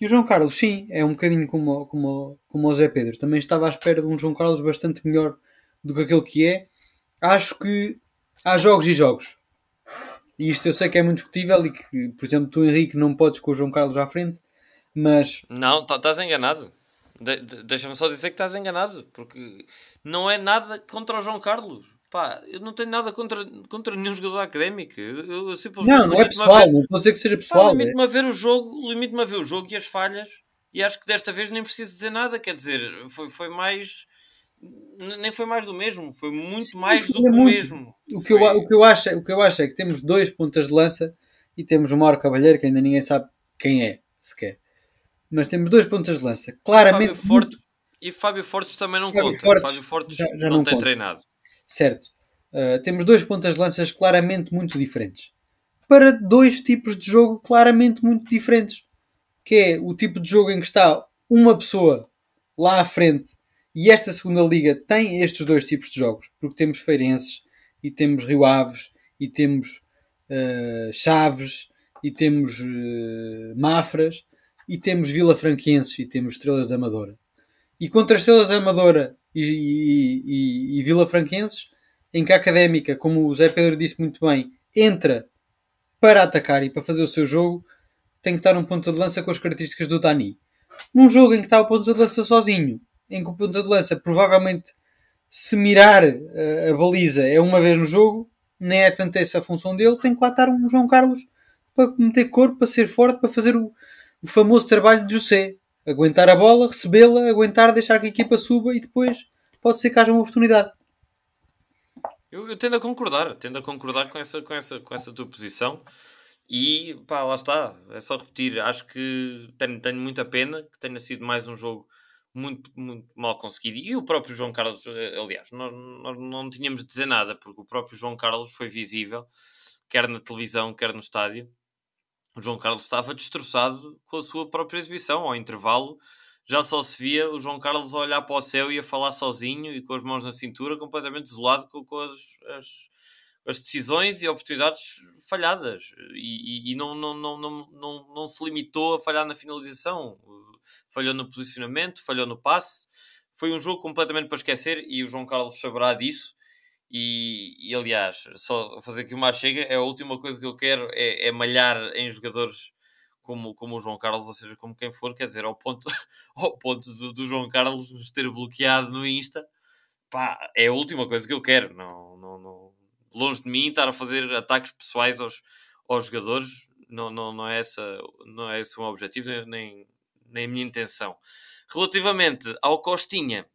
e o João Carlos, sim, é um bocadinho como, como, como o Zé Pedro. Também estava à espera de um João Carlos bastante melhor do que aquele que é. Acho que há jogos e jogos. E isto eu sei que é muito discutível e que, por exemplo, tu, Henrique, não podes com o João Carlos à frente, mas. Não, tá, estás enganado. De, de, Deixa-me só dizer que estás enganado, porque não é nada contra o João Carlos. Pá, eu não tenho nada contra, contra nenhum jogador académico. Eu, eu simplesmente não, não é pessoal, ver... não pode dizer que seja pessoal. Limite-me é. a ver o jogo, limite-me a ver o jogo e as falhas. E acho que desta vez nem preciso dizer nada. Quer dizer, foi, foi mais nem foi mais do mesmo, foi muito Sim, mais do que o mesmo. O que, eu, o, que eu acho, o que eu acho é que temos dois pontas de lança e temos o Mauro Cavalheiro, que ainda ninguém sabe quem é, sequer. Mas temos dois pontas de lança. Claramente. Fábio Forte, e Fábio Fortes também não Fábio conta. Fortes, Fábio Fortes já, já não, não, tem conta. treinado. Certo. Uh, temos dois pontas de lanças claramente muito diferentes. Para dois tipos de jogo claramente muito diferentes. Que é o tipo de jogo em que está uma pessoa lá à frente e esta segunda liga tem estes dois tipos de jogos, porque temos Feirenses e temos Rio Aves e temos uh, Chaves e temos uh, Mafras e temos Vila Franquenses e temos Estrelas da Amadora. E contra Estrelas da Amadora e, e, e, Vila Franquenses, em que a Académica, como o Zé Pedro disse muito bem, entra para atacar e para fazer o seu jogo, tem que estar um ponto de lança com as características do Dani. Num jogo em que está o ponto de lança sozinho em que o ponta de lança provavelmente se mirar a, eh, a baliza é uma vez no jogo, nem é tanto essa a função dele, tem que lá estar um João Carlos para meter corpo, para ser forte, para fazer o, o famoso trabalho de José. Aguentar a bola, recebê-la, aguentar, deixar que a equipa suba e depois pode ser que haja uma oportunidade. Eu, eu, tendo a concordar, tendo a concordar com essa, com essa, com essa tua posição. E pá, lá está, é só repetir. Acho que tenho, tenho muita pena que tenha sido mais um jogo muito, muito mal conseguido. E o próprio João Carlos, eh, aliás, nós, nós não tínhamos de dizer nada, porque o próprio João Carlos foi visível, quer na televisão, quer no estádio. O João Carlos estava destroçado com a sua própria exibição. Ao intervalo, já só se via o João Carlos a olhar para o céu e a falar sozinho e com as mãos na cintura, completamente desolado com, com as, as as decisões e oportunidades falhadas e, e, e não, não, não, não, não, não se limitou a falhar na finalização, falhou no posicionamento, falhou no passe. Foi um jogo completamente para esquecer e o João Carlos saberá disso. E, e aliás, só fazer aqui uma chega é a última coisa que eu quero é, é malhar em jogadores como, como o João Carlos, ou seja, como quem for, quer dizer, ao ponto, ao ponto do, do João Carlos nos ter bloqueado no Insta, pá, é a última coisa que eu quero. Não, não, não, longe de mim estar a fazer ataques pessoais aos, aos jogadores, não, não, não, é essa, não é esse o meu objetivo, nem, nem a minha intenção. Relativamente ao Costinha,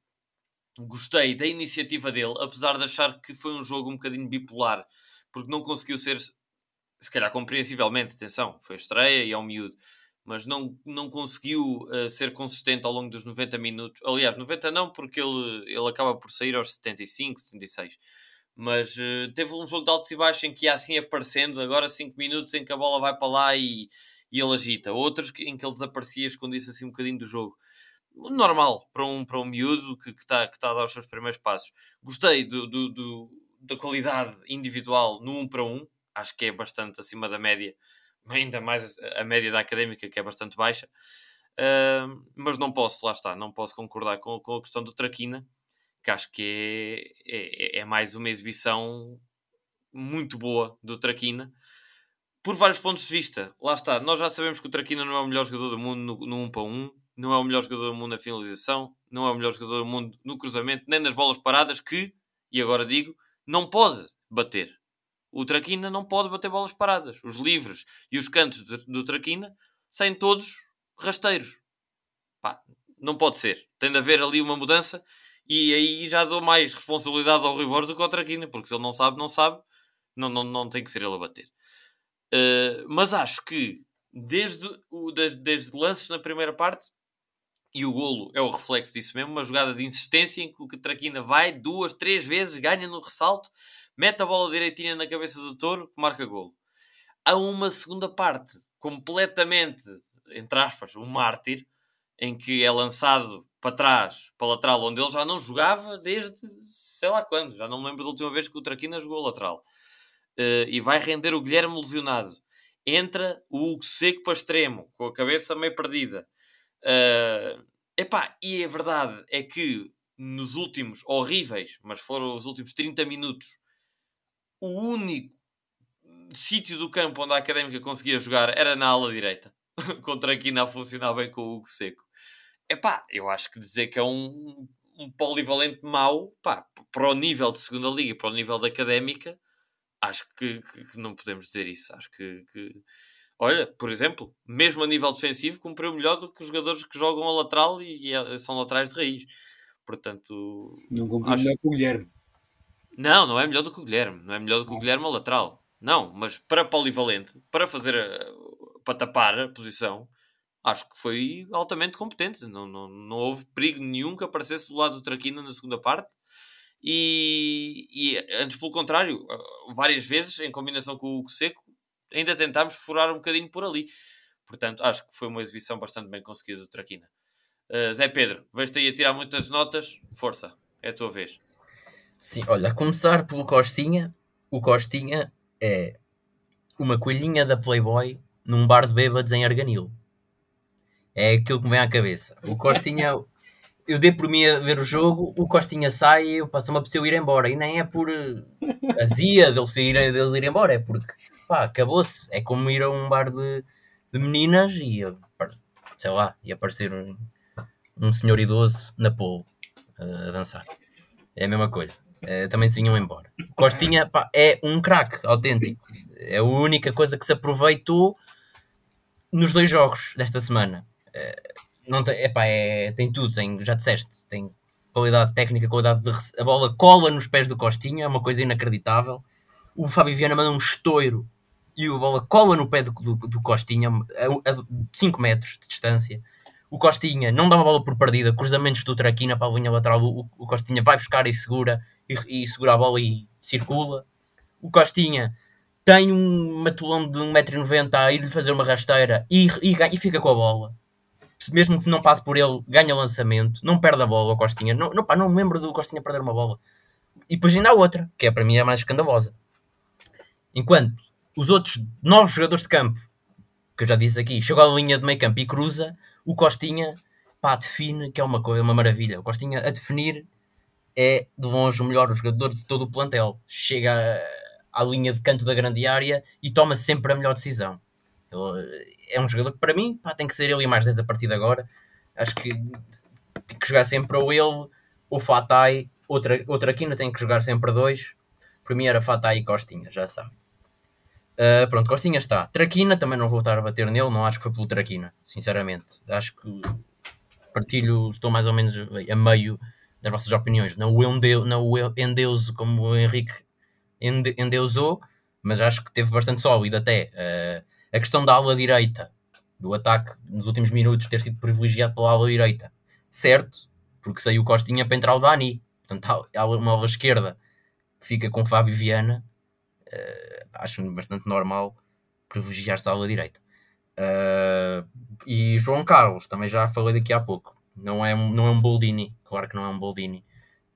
gostei da iniciativa dele, apesar de achar que foi um jogo um bocadinho bipolar, porque não conseguiu ser, se calhar compreensivelmente, atenção, foi estreia e é um miúdo, mas não, não conseguiu uh, ser consistente ao longo dos 90 minutos. Aliás, 90 não, porque ele, ele acaba por sair aos 75, 76 mas uh, teve um jogo de altos e baixos em que ia assim aparecendo, agora 5 minutos em que a bola vai para lá e, e ele agita, outros em que ele desaparecia, escondia-se assim um bocadinho do jogo. Normal para um, para um miúdo que está que tá a dar os seus primeiros passos. Gostei do, do, do, da qualidade individual no 1 um para 1, um. acho que é bastante acima da média, ainda mais a média da académica, que é bastante baixa. Uh, mas não posso, lá está, não posso concordar com, com a questão do Traquina que acho que é, é, é, mais uma exibição muito boa do Traquina por vários pontos de vista. Lá está, nós já sabemos que o Traquina não é o melhor jogador do mundo no, no 1 para 1, não é o melhor jogador do mundo na finalização, não é o melhor jogador do mundo no cruzamento, nem nas bolas paradas, que, e agora digo, não pode bater. O Traquina não pode bater bolas paradas. Os livres e os cantos do Traquina saem todos rasteiros. Pá, não pode ser. Tem de haver ali uma mudança e aí já dou mais responsabilidade ao Rui Borges do que ao Traquina, porque se ele não sabe, não sabe, não, não, não tem que ser ele a bater. Uh, mas acho que desde, o, desde, desde lances na primeira parte, e o golo é o reflexo disso mesmo, uma jogada de insistência em que o Traquina vai duas, três vezes, ganha no ressalto, mete a bola direitinha na cabeça do touro, marca golo. Há uma segunda parte completamente, entre aspas, um mártir, em que é lançado para trás, para lateral, onde ele já não jogava desde sei lá quando. Já não me lembro da última vez que o Traquina jogou lateral. Uh, e vai render o Guilherme lesionado. Entra o Hugo Seco para extremo, com a cabeça meio perdida. Uh, epá, e a verdade é que nos últimos horríveis, mas foram os últimos 30 minutos, o único sítio do campo onde a Académica conseguia jogar era na ala direita. Contra aqui não funcionava bem com o Hugo Seco. Epá, eu acho que dizer que é um, um polivalente mau, pá, para o nível de segunda liga, para o nível da académica, acho que, que, que não podemos dizer isso. Acho que, que, olha, por exemplo, mesmo a nível defensivo, cumpriu melhor do que os jogadores que jogam a lateral e, e são laterais de raiz. Portanto, não cumpriu acho... melhor que o Guilherme. Não, não é melhor do que o Guilherme, não é melhor do que o Guilherme a lateral. Não, mas para polivalente, para fazer a, para tapar a posição, acho que foi altamente competente. Não, não, não houve perigo nenhum que aparecesse do lado do Traquina na segunda parte. E, e antes, pelo contrário, várias vezes, em combinação com o Seco, ainda tentámos furar um bocadinho por ali. Portanto, acho que foi uma exibição bastante bem conseguida do Traquina. Uh, Zé Pedro, vejo-te aí a tirar muitas notas. Força, é a tua vez. Sim, olha, a começar pelo Costinha. O Costinha é uma coelhinha da Playboy num bar de bêbados em Arganil. É aquilo que me vem à cabeça. O Costinha, eu dei por mim a ver o jogo, o Costinha sai e eu passo-me a pessoa ir embora. E nem é por eh, azia dele, ir, dele ir embora, é porque acabou-se. É como ir a um bar de, de meninas e sei lá, e aparecer um, um senhor idoso na pole a dançar. É a mesma coisa. É, também se vinham embora. Costinha pá, é um craque autêntico. É a única coisa que se aproveitou nos dois jogos desta semana. Eh, não tem, epá, é, tem tudo, tem, já disseste, tem qualidade técnica, qualidade de a bola cola nos pés do Costinha, é uma coisa inacreditável. O Fábio Viana manda um estouro e a bola cola no pé do, do, do Costinha a, a 5 metros de distância. O Costinha não dá uma bola por perdida, cruzamentos do Traquina para a linha lateral. O, o Costinha vai buscar e segura, e, e, segura a bola e circula. O Costinha tem um matulão de 1,90m a ir-lhe fazer uma rasteira e, e, e, fica com a bola. Mesmo que não passe por ele, ganha lançamento, não perde a bola o Costinha. Não, não, pá, não me lembro do Costinha perder uma bola. E depois ainda há outra, que é para mim a mais escandalosa. Enquanto os outros novos jogadores de campo, que eu já disse aqui, chegam à linha de meio campo e cruza, o Costinha, pá, define, que é uma coisa, uma maravilha. O Costinha a definir é de longe o melhor jogador de todo o plantel. Chega à linha de canto da grande área e toma sempre a melhor decisão. É um jogador que para mim pá, tem que ser ele e mais 10 a partir de agora. Acho que tem que jogar sempre ou ele ou Fatai, outra, outra ainda tem que jogar sempre dois. Para mim era Fatai e Costinha, já sabe. Uh, pronto, Costinha está. Traquina, também não vou estar a bater nele, não acho que foi pelo Traquina, sinceramente. Acho que partilho, estou mais ou menos a meio das vossas opiniões. Não o, endeu, não o endeuso como o Henrique ende, endeusou, mas acho que teve bastante sólido até. Uh, a questão da ala direita, do ataque nos últimos minutos ter sido privilegiado pela ala direita, certo, porque saiu Costinha para entrar o Dani. Portanto, há uma ala esquerda que fica com Fábio Viana. Uh, acho bastante normal privilegiar-se a ala direita. Uh, e João Carlos, também já falei daqui há pouco, não é, não é um Boldini, claro que não é um Boldini.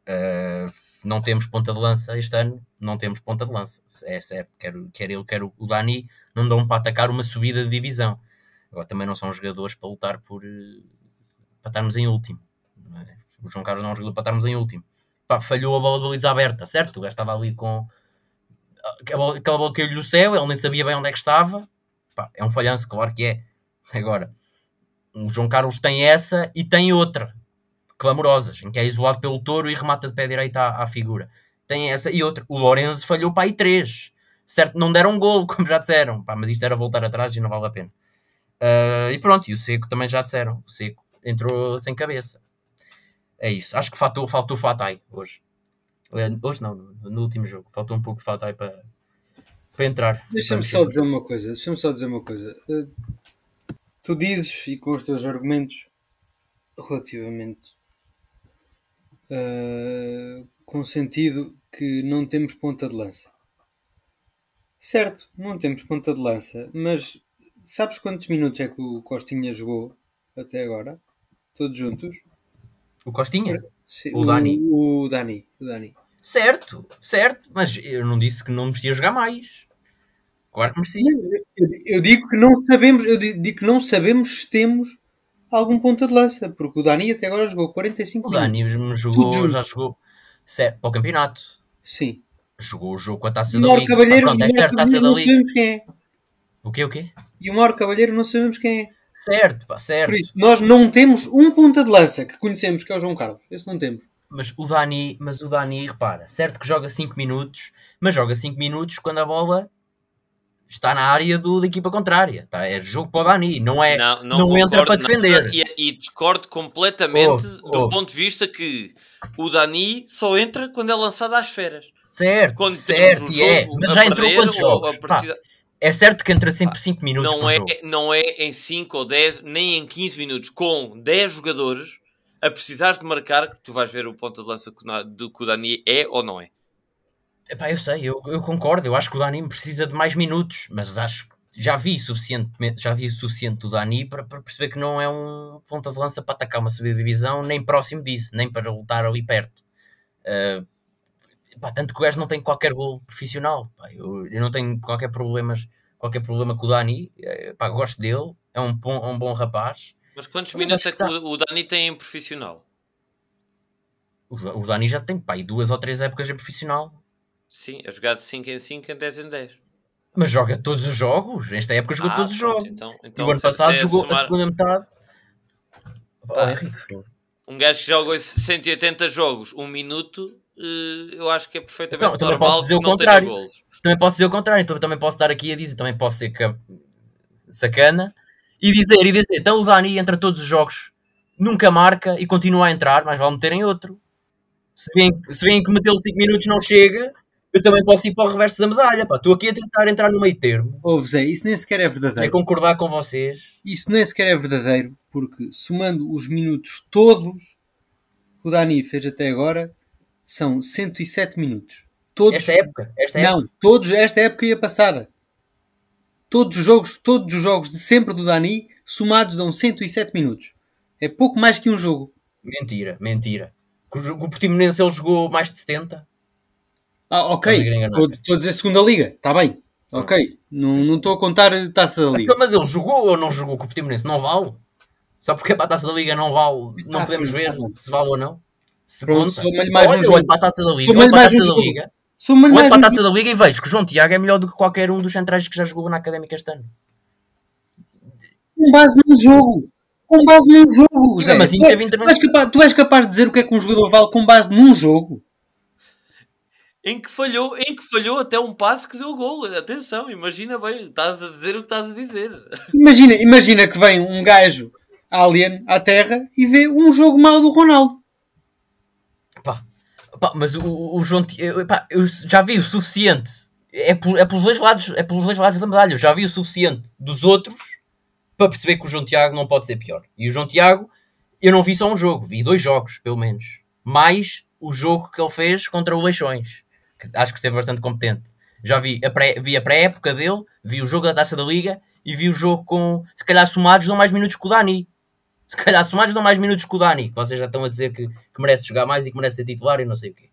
Uh, não temos ponta de lança este ano, não temos ponta de lança, é certo. Quer, quer ele, quer o Dani, não dão para atacar uma subida de divisão. Agora também não são jogadores para lutar por para estarmos em último. É? O João Carlos não é um jogador para estarmos em último. Pá, falhou a bola do Luís aberta, certo? O gajo estava ali com aquela bola caiu-lhe no céu, ele nem sabia bem onde é que estava. Pá, é um falhanço, claro que é. Agora, o João Carlos tem essa e tem outra, clamorosas, em que é isolado pelo touro e remata de pé direito à, à figura. Tem essa e outra. O Lourenço falhou para aí três. Certo, não deram um golo, como já disseram, pá, mas isto era voltar atrás e não vale a pena. Uh, e pronto, e o Seco também já disseram. O Seco entrou sem cabeça. É isso. Acho que faltou, faltou Fatai hoje. Hoje não, no último jogo. Faltou um pouco de falta aí para, para entrar. Deixa-me só dizer uma coisa. Deixa-me só dizer uma coisa. Eh, tu dizes, e com os teus argumentos, relativamente uh, com sentido que não temos ponta de lança. Certo, não temos ponta de lança, mas sabes quantos minutos é que o Costinha jogou até agora? Todos juntos? O Costinha? Sim, o, o, Dani. O Dani. O Dani. Certo, certo, mas eu não disse que não merecia jogar mais. Claro que merecia. Eu, eu digo que não sabemos, eu digo que não sabemos se temos algum ponta de lança, porque o Dani até agora jogou 45 O Dani jogou, já jogou certo, para o campeonato. Sim. Jogou o jogo com a taça da Liga. Cavalheiro, ah, pronto, é certo, taça da Liga. quem é. O quê, o quê? E o Mauro Cavalheiro não sabemos quem é. Certo, pá, certo. Isso, nós não temos um ponta de lança que conhecemos, que é o João Carlos. Esse não temos. Mas o Dani, mas o Dani, repara, certo que joga 5 minutos, mas joga 5 minutos quando a bola está na área do, da equipa contrária. Tá? É jogo para o Dani, não, é, não, não, não entra para defender. E, e, discordo completamente oh, do oh. ponto de vista que o Dani só entra quando é lançado às esferas. Certo, quando certo, um é. Mas já entrou quantos jogos? É certo que entra sempre 5 minutos. Não é, jogo. não é em 5 ou 10, nem em 15 minutos. Com 10 jogadores, a precisar de marcar, tu vais ver o ponto de lança do que o Dani é ou não é. Epá, eu sei, eu, eu concordo, eu acho que o Dani precisa de mais minutos, mas acho já vi suficientemente, já vi o suficiente do Dani para, para, perceber que não é um ponta de lança para atacar uma subida de divisão, nem próximo disso, nem para lutar ali perto. Uh, pá, tanto que o gajo não tem qualquer gol profissional. Pá, eu, eu, não tenho qualquer, problemas, qualquer problema com o Dani, eh, pá, gosto dele, é um bom, é um bom rapaz. Mas quantos Mas minutos é que tá. o, Dani tem em profissional? O, o Dani já tem pai, duas ou três épocas em profissional. Sim, a jogar de 5 em 5 em 10 em 10. Mas joga todos os jogos. Esta época jogou ah, todos os jogos. Então, então, e o ano passado jogou somar... a segunda metade. Pá, oh, um gajo que joga 180 jogos, um minuto, eh, eu acho que é perfeitamente não, normal dizer o contrário. Também posso dizer o contrário. Então, também posso estar aqui a dizer, também posso ser sacana e dizer, e dizer, então o Dani entra todos os jogos, nunca marca e continua a entrar, mas vale meterem outro. Se vem, se vem que metê-lo 5 minutos não chega, eu também posso ir para o reverso da medalha. Pá. Estou aqui a tentar entrar no meio termo. Ouve, Zé, isso nem sequer é verdadeiro. É concordar com vocês. Isso nem sequer é verdadeiro, porque somando os minutos todos que o Dani fez até agora, são 107 minutos. Todos, Esta época? Esta não, época? todos, esta época e a passada. Todos os jogos, todos os jogos de sempre do Dani, somados dão 107 minutos. É pouco mais que um jogo. Mentira, mentira. O, o Portimonense ele jogou mais de 70. Ah, ok. Estou a dizer segunda liga, está bem. Ok. Não não estou a contar taça da liga. Então, Mas ele jogou ou não jogou com o Portimonense? Não vale? Só porque é para a Taça da Liga não vale, não Ah, podemos ver bom. se vale ou não. Se Pronto, conta. soma-lhe mais um jogo. para a Taça da Liga, para a mais Taça um da. Liga. Soma-lhe mais para a Taça da Liga e vejo que o João Tiago é melhor do que qualquer um dos centrais que já jogou na Académica este ano. com base num jogo. Com base num jogo, Zé. Mas tu és capaz, tu és capaz de dizer o que é que um jogador vale com base num jogo? Em que falhou, em que falhou até um passe que deu o gol. Atenção, imagina bem, estás a dizer o que estás a dizer. Imagina, imagina que vem um gajo alien à Terra e vê um jogo mau do Ronaldo. Pá, pá, mas o, o João pá, eu já vi o suficiente. É, por- é pelos dois lados, é pelos dois lados da medalha. Eu já vi o suficiente dos outros para perceber que o João Tiago não pode ser pior. E o João Tiago, eu não vi só um jogo, vi dois jogos, pelo menos. Mais o jogo que ele fez contra o Leixões, que acho que esteve bastante competente. Já vi a pré- vi a pré-época dele, vi o jogo da Taça da Liga e vi o jogo com, se calhar, somados dão mais minutos que o Dani. Se calhar, somados dão mais minutos que o Dani. Vocês já estão a dizer que, que merece jogar mais e que merece ser titular e não sei o quê.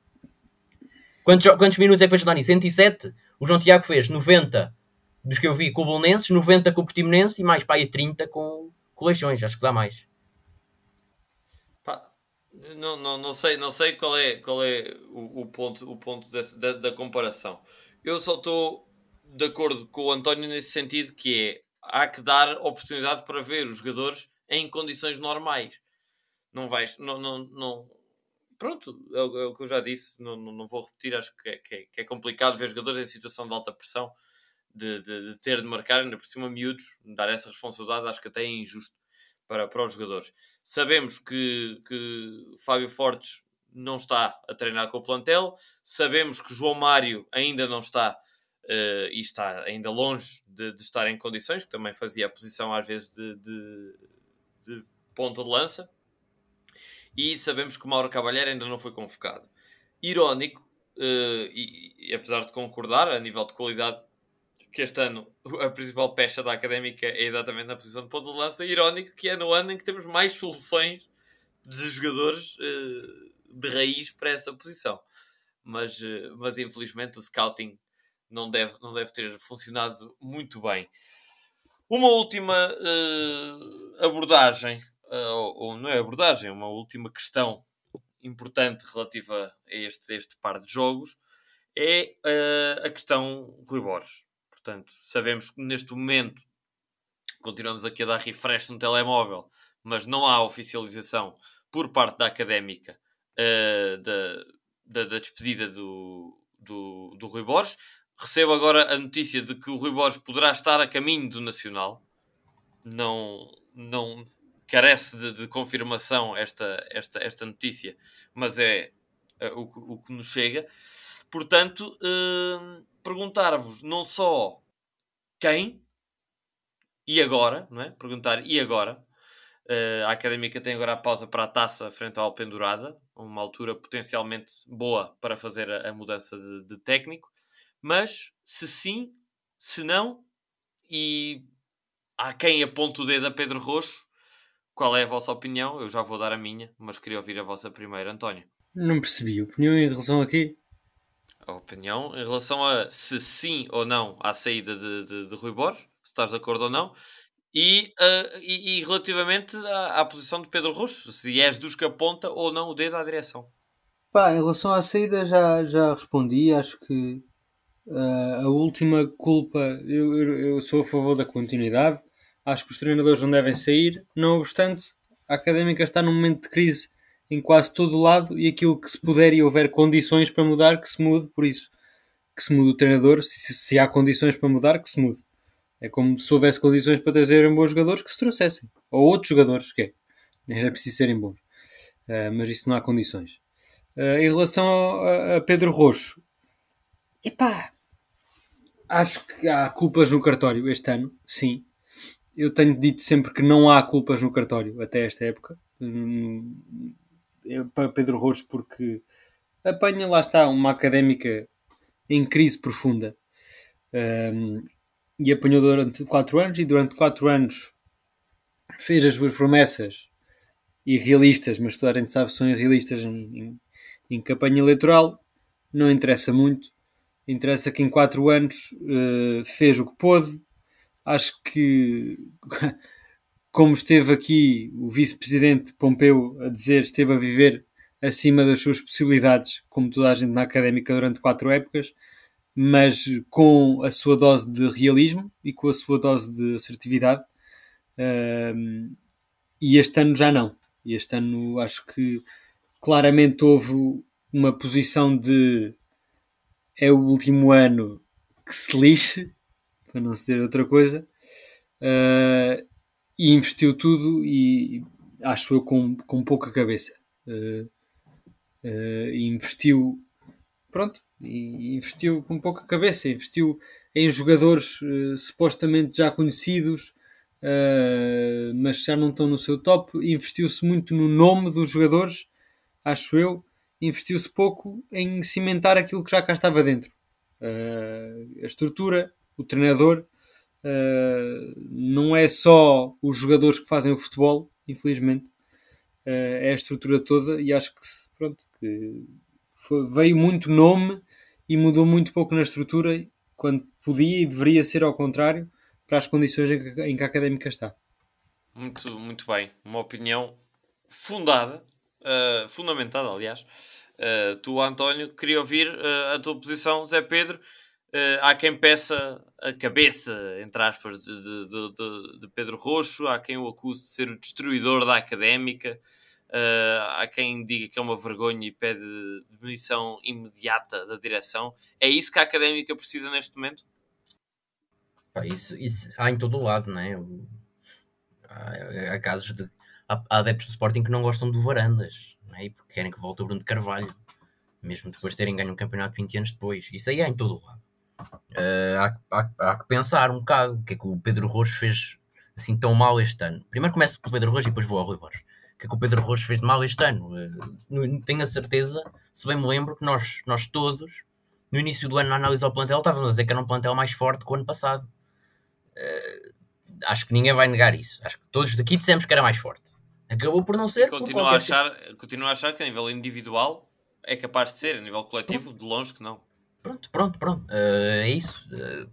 Quantos, quantos minutos é que fez o Dani? 107? O João Tiago fez 90 dos que eu vi com o Bolonenses, 90 com o Portimonense e mais para aí 30 com, Leixões. Acho que dá mais. Não, não, não, sei, não sei qual é, qual é o, o ponto, o ponto desse- da, da comparação. Eu só estou de acordo com o António nesse sentido que é há que dar oportunidade para ver os jogadores em condições normais. Não vais, não, não, não. Pronto, é o, é o que eu já disse, não, não, não vou repetir, acho que é, que, é, que é complicado ver jogadores em situação de alta pressão, de, de, de ter de marcar, ainda por cima miúdos, dar essa responsabilidade, acho que até é injusto para, para os jogadores. Sabemos que, que Fábio Fortes não está a treinar com o plantel, sabemos que João Mário ainda não está eh, e está ainda longe de, de estar em condições, que também fazia a posição às vezes de, de, de ponta de lança, e sabemos que Mauro Cavalheiro ainda não foi convocado. Irónico, eh, e, e apesar de concordar a nível de qualidade que este ano a principal pecha da académica é exatamente na posição de ponta de lança, irónico que é no ano em que temos mais soluções de jogadores eh, de raiz para essa posição. Mas, eh, mas infelizmente o scouting não deve, não deve ter funcionado muito bem. Uma última eh, abordagem, ou, ou não é abordagem, uma última questão importante relativa a este, este par de jogos é a questão Rui Borges. Portanto, sabemos que neste momento continuamos aqui a dar refresh no telemóvel, mas não há oficialização por parte da académica eh, da, da, da despedida do, do, do Rui Borges. Recebo agora a notícia de que o Rui Borges poderá estar a caminho do Nacional. Não, não carece de, de confirmação esta, esta, esta notícia, mas é eh, o, o que nos chega. Portanto, eh, perguntar-vos não só quem e agora, não é? Perguntar e agora. Eh, a Académica tem agora a pausa para a taça frente ao Pendurada, uma altura potencialmente boa para fazer a, a mudança de, de técnico. Mas se sim, se não, e há quem aponte o dedo a Pedro Roxo, qual é a vossa opinião? Eu já vou dar a minha, mas queria ouvir a vossa primeiro, António. Não percebi. Opinião em relação aqui? A opinião em relação a se sim ou não à saída de, de, de Rui Borges, se estás de acordo ou não, e, ah, e, e relativamente à, à posição de Pedro Roxo, se és dos que aponta ou não o dedo à direção. Pá, em relação à saída já, já respondi. Acho que ah, a última culpa, eu, eu, eu sou a favor da continuidade. Acho que os treinadores não devem sair. Não obstante, a académica está num momento de crise em quase todo lado e aquilo que se puder e houver condições para mudar, que se mude. Por isso, que se mude o treinador. Se, se há condições para mudar, que se mude. É como se houvesse condições para trazerem bons jogadores que se trouxessem. Ou outros jogadores, que é. Era preciso serem bons. Ah, mas isso não há condições. Uh, em relação a, a, Pedro Roxo, epá, acho que há culpas no cartório este ano, sim. Eu tenho dito sempre que não há culpas no cartório até esta época. Hum, para Pedro Roxo, porque apanha, lá está, uma académica em crise profunda. Um, e apanhou durante 4 anos, e durante 4 anos fez as suas promessas irrealistas, mas toda a gente sabe que são irrealistas em, em, em campanha eleitoral. Não interessa muito. Interessa que em 4 anos uh, fez o que pôde. Acho que, como esteve aqui o vice-presidente Pompeu a dizer, esteve a viver acima das suas possibilidades, como toda a gente na académica durante quatro épocas, mas com a sua dose de realismo e com a sua dose de assertividade. Um, e este ano já não. E este ano acho que claramente houve uma posição de é o último ano que se lixe, para não se dizer outra coisa, uh, e investiu tudo e acho eu com, com pouca cabeça. Uh, uh, investiu, pronto, investiu com pouca cabeça, investiu em jogadores uh, supostamente já conhecidos, mas já não estão no seu top. Investiu-se muito no nome dos jogadores, acho eu. Investiu-se pouco em cimentar aquilo que já cá estava dentro. A estrutura, o treinador. Não é só os jogadores que fazem o futebol, infelizmente. é a estrutura toda e acho que pronto, que foi, veio muito nome e mudou muito pouco na estrutura quando podia e deveria ser ao contrário para as condições em que, em que a académica está. Muito, muito bem. Uma opinião fundada, uh, fundamentada, aliás. Uh, tu, António, queria ouvir uh, a tua posição, Zé Pedro. Há quem peça a cabeça, entre aspas, de, de, de, de Pedro Roxo, há quem o acuse de ser o destruidor da académica. Uh, há quem diga que é uma vergonha e pede demissão imediata da direção. É isso que a académica precisa neste momento? isso, isso há em todo o lado, não é? Há, casos de. Há, adeptos do Sporting que não gostam do Varandas, não é? Porque querem que volte o Bruno de Carvalho, mesmo depois de terem ganho um campeonato 20 anos depois. Isso aí há em todo o lado. Uh, há, há, há, que pensar um bocado o que é que o Pedro Roxo fez assim tão mal este ano. Primeiro começo pelo Pedro Roxo e depois vou ao Rui Borges que, é que o Pedro Roxo fez de mal este ano. Uh, tenho a certeza, se bem me lembro, que nós, nós todos, no início do ano, na análise ao plantel, estávamos a dizer que era um plantel mais forte que o ano passado. Uh, acho que ninguém vai negar isso. Acho que todos daqui dissemos que era mais forte. Acabou por não ser. Continuo a, achar, tipo. continuo a achar que a nível individual é capaz de ser, a nível coletivo, de longe que não. Pronto, pronto, pronto. Uh, é isso. Uh,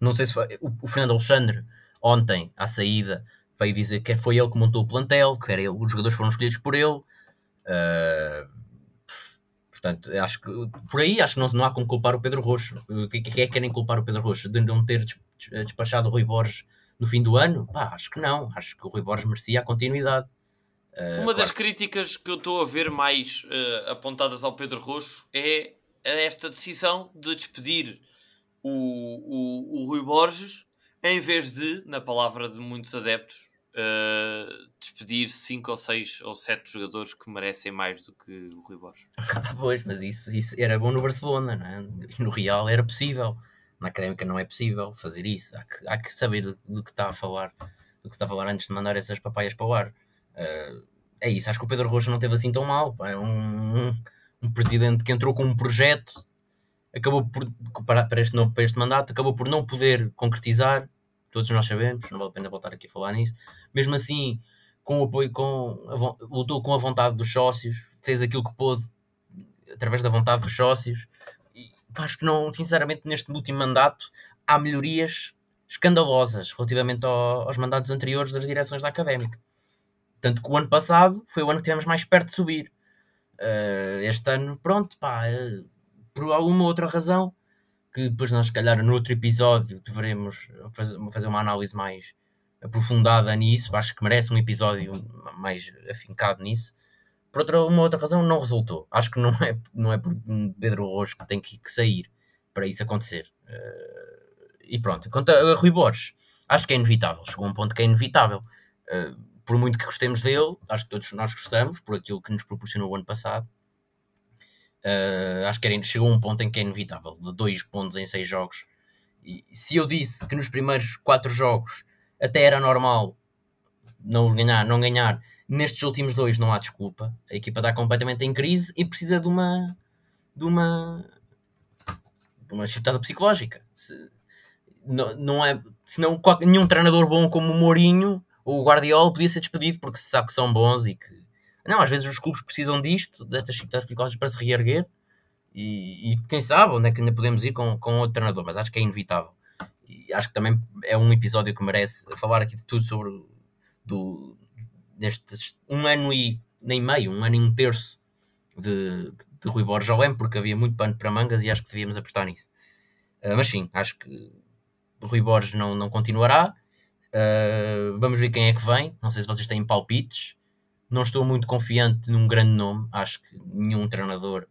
não sei se foi. O, o Fernando Alexandre, ontem, à saída, veio dizer que foi ele que montou o plantel, que era ele, os jogadores foram escolhidos por ele. Uh, portanto, acho que por aí acho que não, não há como culpar o Pedro Roxo. O que, que é que querem culpar o Pedro Roxo? De não ter despachado o Rui Borges no fim do ano? Pá, acho que não. Acho que o Rui Borges merecia a continuidade. Uh, Uma das críticas que eu estou a ver mais uh, apontadas ao Pedro Roxo é esta decisão de despedir o, o, o Rui Borges em vez de, na palavra de muitos adeptos, uh, despedir 5 ou 6 ou 7 jogadores que merecem mais do que o Rui Borges. pois, mas isso, isso era bom no Barcelona, não é? No Real era possível. Na Académica não é possível fazer isso. Há que, há que saber do, do, que está a falar, do que está a falar antes de mandar essas papaias para o ar. Uh, é isso, acho que o Pedro Rocha não teve assim tão mal. É um, um, um presidente que entrou com um projeto acabou por, para, para, este novo, para este mandato, acabou por não poder concretizar, todos nós sabemos, não vale a pena voltar aqui a falar nisso. Mesmo assim, com o apoio, com a, lutou com a vontade dos sócios, fez aquilo que pôde através da vontade dos sócios. E acho que não, sinceramente, neste último mandato há melhorias escandalosas relativamente ao, aos mandatos anteriores das direções da académica. Tanto que o ano passado foi o ano que tivemos mais perto de subir. Uh, este ano, pronto, pá, uh, por alguma outra razão, que depois nós, se calhar, no outro episódio, deveremos fazer, uma análise mais aprofundada nisso. Acho que merece um episódio mais afincado nisso. Por outra, uma outra razão, não resultou. Acho que não é, não é por Pedro Rojo que tem que, que sair para isso acontecer. Uh, e pronto. Quanto a, a Rui Borges, acho que é inevitável. Chegou a um ponto que é inevitável. Uh, por muito que gostemos dele, acho que todos nós gostamos, por aquilo que nos proporcionou o ano passado Uh, acho que era, chegou um ponto em que é inevitável, de dois pontos em seis jogos. E se eu disse que nos primeiros quatro jogos até era normal não ganhar, não ganhar, nestes últimos dois não há desculpa. A equipa está completamente em crise e precisa de uma de uma de uma chicotada psicológica. Se, não, não é, senão nenhum treinador bom como o Mourinho ou o Guardiola podia ser despedido porque se sabe que são bons e que não, às vezes os clubes precisam disto, destas chicletadas psicológicas para se reerguer e, e, quem sabe onde é que ainda podemos ir com, com outro treinador, mas acho que é inevitável. E acho que também é um episódio que merece falar aqui de tudo sobre do, destes um ano e nem meio, um ano e um terço de, de Rui Borges ao leme, porque havia muito pano para mangas e acho que devíamos apostar nisso. Uh, mas sim, acho que Rui Borges não, não continuará. Uh, vamos ver quem é que vem. Não sei se vocês têm palpites. Não estou muito confiante num grande nome. Acho que nenhum treinador,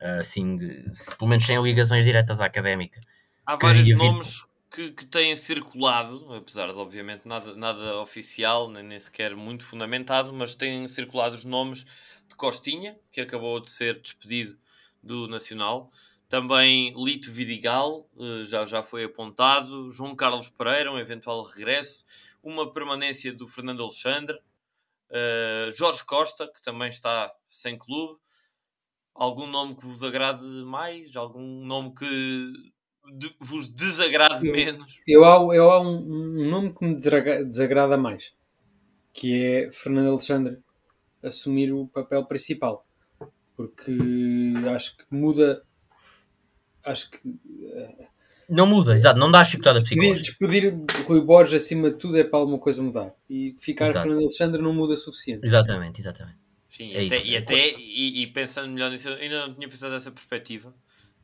uh, assim, de, se, pelo menos sem ligações diretas à académica. Há vários nomes que, que, têm circulado, apesar de, obviamente, nada, nada oficial, nem, nem sequer muito fundamentado, mas têm circulado os nomes de Costinha, que acabou de ser despedido do Nacional. Também Lito Vidigal eh, já, já foi apontado. João Carlos Pereira, um eventual regresso. Uma permanência do Fernando Alexandre. Uh, Jorge Costa, que também está sem clube. Algum nome que vos agrade mais? Algum nome que de, vos desagrade eu, menos? Eu há, eu há um, um, nome que me desagrada mais, que é Fernando Alexandre assumir o papel principal. Porque acho que muda acho que. Uh, não muda, exato, não dá chicotadas psicológicas. Despedir Rui Borges acima de tudo é para alguma coisa mudar. E ficar exato. Fernando Alexandre não muda suficiente. Exatamente, exatamente. Sim, é até, e até, e, e, pensando melhor nisso, ainda não tinha pensado dessa perspectiva,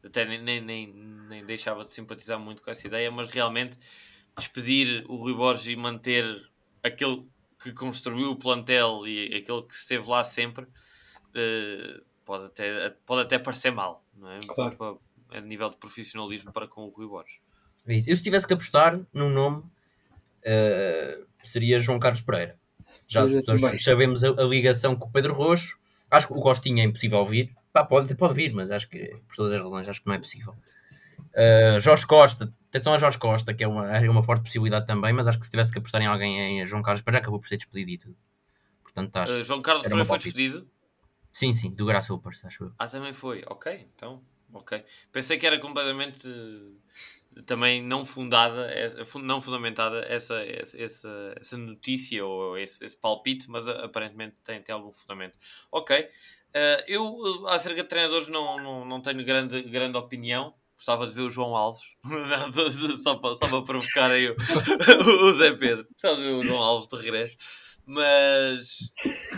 até nem, nem, nem, nem, deixava de simpatizar muito com essa ideia, mas realmente despedir o Rui Borges e manter aquele que construiu o plantel e aquele que esteve lá sempre uh, pode, até, pode até parecer mal, não é? Claro. A nível de profissionalismo para com o Rui Borges. É eu se tivesse que apostar num nome uh, seria João Carlos Pereira. Já sabemos a, a, ligação com o Pedro Roxo. Acho que o Costinha é impossível vir. Pá, pode, pode vir, mas acho que por todas as razões acho que não é possível. Uh, Jorge Costa, atenção a Jorge Costa, que é uma, é uma forte possibilidade também, mas acho que se tivesse que apostar em alguém em João Carlos Pereira, acabou por ser despedido e tudo. Portanto, acho, uh, João Carlos Pereira foi despedido? Sim, sim, do Graça Upers, acho eu. Ah, também foi, ok, então ok. Pensei que era completamente também não fundada, não fundamentada essa, essa, essa notícia ou esse, esse palpite, mas aparentemente tem, tem algum fundamento. Ok. Uh, eu, acerca de treinadores, não, não, não tenho grande, grande opinião. Gostava de ver o João Alves, só, para, só para provocar aí o, o Zé Pedro. Gostava de ver o João Alves de regresso, mas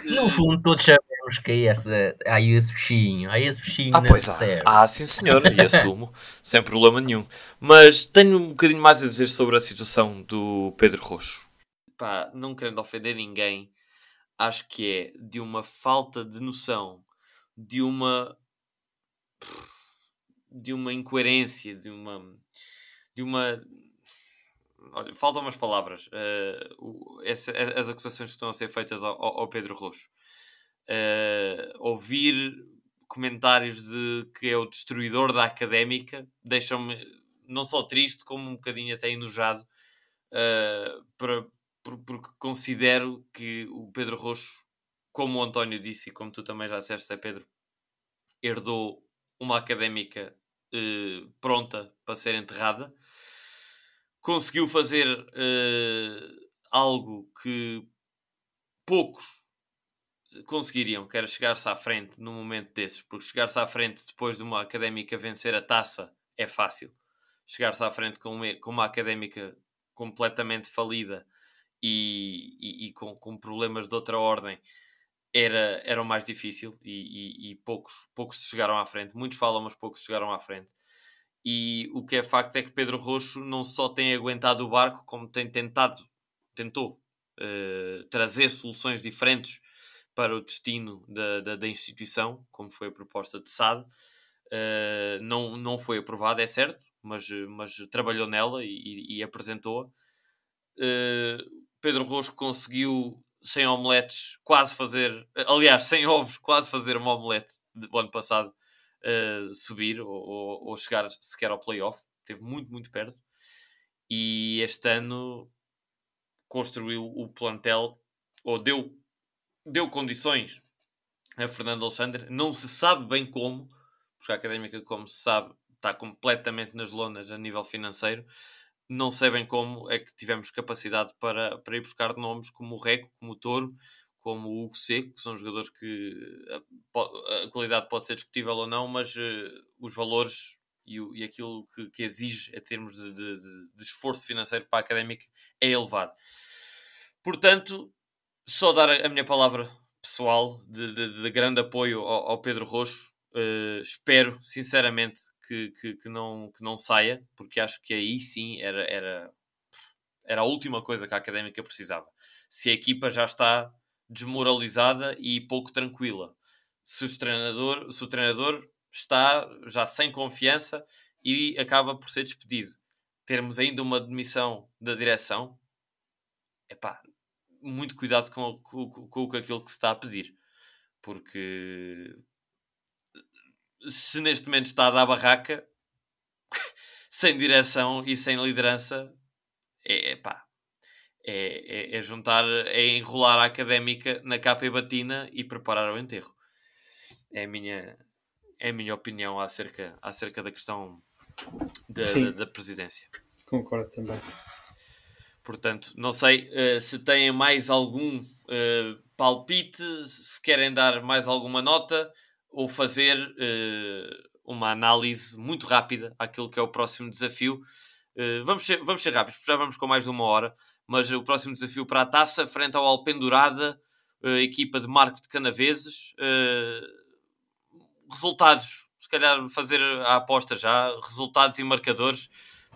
no fundo, todos sabemos que é esse, há esse bichinho, há esse bichinho ah, pois há. Ah, sim senhor, e assumo, sem problema nenhum. Mas tenho um bocadinho mais a dizer sobre a situação do Pedro Roxo. Pá, não querendo ofender ninguém, acho que é de uma falta de noção, de uma de uma incoerência, de uma de uma olha, faltam umas palavras. Uh, essa, as acusações que estão a ser feitas ao, ao Pedro Roxo. Uh, ouvir comentários de que é o destruidor da académica deixam-me não só triste, como um bocadinho até enojado, uh, para, por, porque considero que o Pedro Roxo, como o António disse e como tu também já disseste, é Pedro, herdou uma académica uh, pronta para ser enterrada conseguiu fazer uh, algo que poucos conseguiriam, que era chegar-se à frente num momento desses, porque chegar-se à frente depois de uma académica vencer a taça é fácil. Chegar-se à frente com uma, com uma académica completamente falida e, e, e com, com, problemas de outra ordem era, era o mais difícil e, e, poucos, poucos chegaram à frente. Muitos falam, mas poucos chegaram à frente. E o que é facto é que Pedro Roxo não só tem aguentado o barco, como tem tentado, tentou uh, trazer soluções diferentes para o destino da, da, da instituição, como foi a proposta de SAD. Uh, não, não foi aprovada, é certo, mas, mas trabalhou nela e, e apresentou-a. Uh, Pedro Roxo conseguiu, sem omeletes, quase fazer, aliás, sem ovos, quase fazer uma omelete do ano passado uh, subir ou, ou, ou, chegar sequer ao playoff. Esteve muito, muito perto. E este ano construiu o plantel, ou deu, deu condições a Fernando Alexandre. Não se sabe bem como, porque a Académica, como se sabe, está completamente nas lonas a nível financeiro. Não sei bem como é que tivemos capacidade para, para ir buscar nomes como o Reco, como o Touro, como o Hugo Seco, que são jogadores que a, a qualidade pode ser discutível ou não, mas uh, os valores e, o, e aquilo que, que, exige em termos de, de, de, esforço financeiro para a académica é elevado. Portanto, só dar a minha palavra pessoal de, de grande apoio ao, ao Pedro Roxo. Uh, espero, sinceramente, que, que, que, não, que não saia, porque acho que aí sim era, era, era a última coisa que a académica precisava. Se a equipa já está desmoralizada e pouco tranquila. Se o treinador, se o treinador está já sem confiança e acaba por ser despedido, termos ainda uma demissão da direção, epá, muito cuidado com, com, com, com aquilo que se está a pedir, porque se neste momento está a dar barraca, sem direção e sem liderança, é, pá, é, é, é, juntar, é enrolar a académica na capa e batina e preparar o enterro. É a minha, é a minha opinião acerca, acerca da questão da, da, da presidência. Concordo também. Portanto, não sei uh, se têm mais algum uh, palpite, se querem dar mais alguma nota ou fazer uh, uma análise muito rápida àquilo que é o próximo desafio. vamos, ser, vamos ser rápidos, já vamos com mais de uma hora mas o próximo desafio para a taça, frente ao Alpendurada, equipa de Marco de Canaveses. Resultados, se calhar fazer a aposta já, resultados e marcadores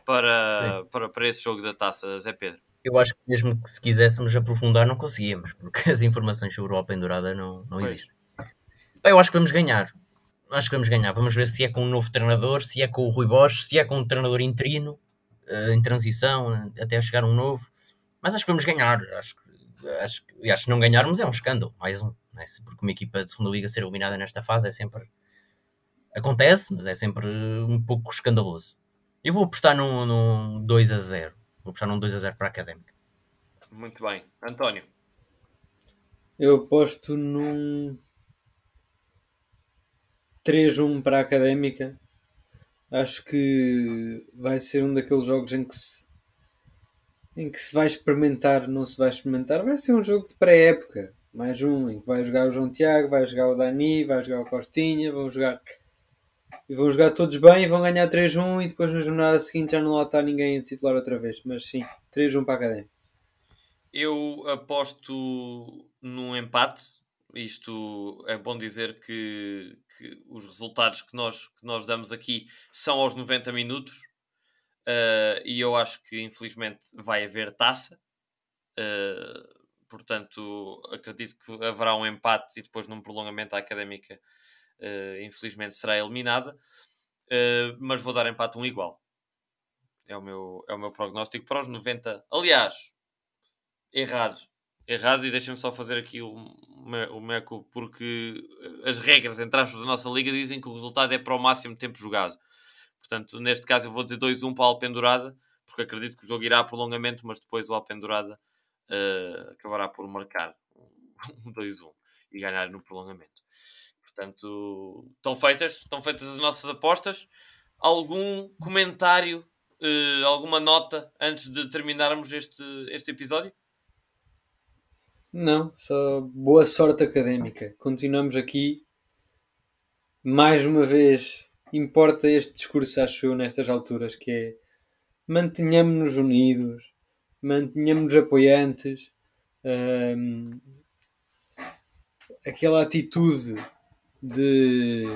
para, para, para esse jogo da taça, Zé Pedro. Eu acho que mesmo que se quiséssemos aprofundar não conseguíamos, porque as informações sobre o Alpendurada não, não existem. eu acho que vamos ganhar. Acho que vamos ganhar. Vamos ver se é com um novo treinador, se é com o Rui Bosch, se é com um treinador interino, uh, em transição, até chegar um novo. Mas acho que vamos ganhar. Acho, acho, acho que não ganharmos é um escândalo. Mais um. É? Porque uma equipa de segunda liga ser eliminada nesta fase é sempre. Acontece, mas é sempre um pouco escandaloso. Eu vou apostar num, num 2 a 0. Vou apostar num 2 a 0 para a Académica. Muito bem. António. Eu aposto num 3-1 para a Académica. Acho que vai ser um daqueles jogos em que se em que se vai experimentar, não se vai experimentar, vai ser um jogo de pré-época. Mais um em que vai jogar o João Tiago, vai jogar o Dani, vai jogar o Costinha, vão jogar. E vão jogar todos bem e vão ganhar 3-1 e depois na jornada seguinte já não lá está ninguém a titular outra vez. Mas sim, 3-1 para a Académica. Eu aposto num empate. Isto é bom dizer que, que os resultados que nós, que nós damos aqui são aos 90 minutos Uh, e eu acho que infelizmente vai haver taça. Uh, portanto, acredito que haverá um empate e depois num prolongamento a académica uh, infelizmente será eliminada. mas vou dar empate um igual. É o, meu, é o meu prognóstico para os 90. Aliás, errado. Errado, e deixem-me só fazer aqui o, o meco, porque as regras, entre aspas, da nossa liga dizem que o resultado é para o máximo tempo jogado. Portanto, neste caso eu vou dizer 2-1 para a Alpendurada, porque acredito que o jogo irá a prolongamento, mas depois o Alpendurada uh, acabará por marcar um 2-1 e ganhar no prolongamento. Portanto, estão feitas, estão feitas as nossas apostas. Algum comentário, uh, alguma nota antes de terminarmos este, este episódio? Não, só boa sorte académica. Continuamos aqui mais uma vez importa este discurso, acho eu, nestas alturas, que é mantenhamos-nos unidos, mantenhamos-nos apoiantes, hum, aquela atitude de,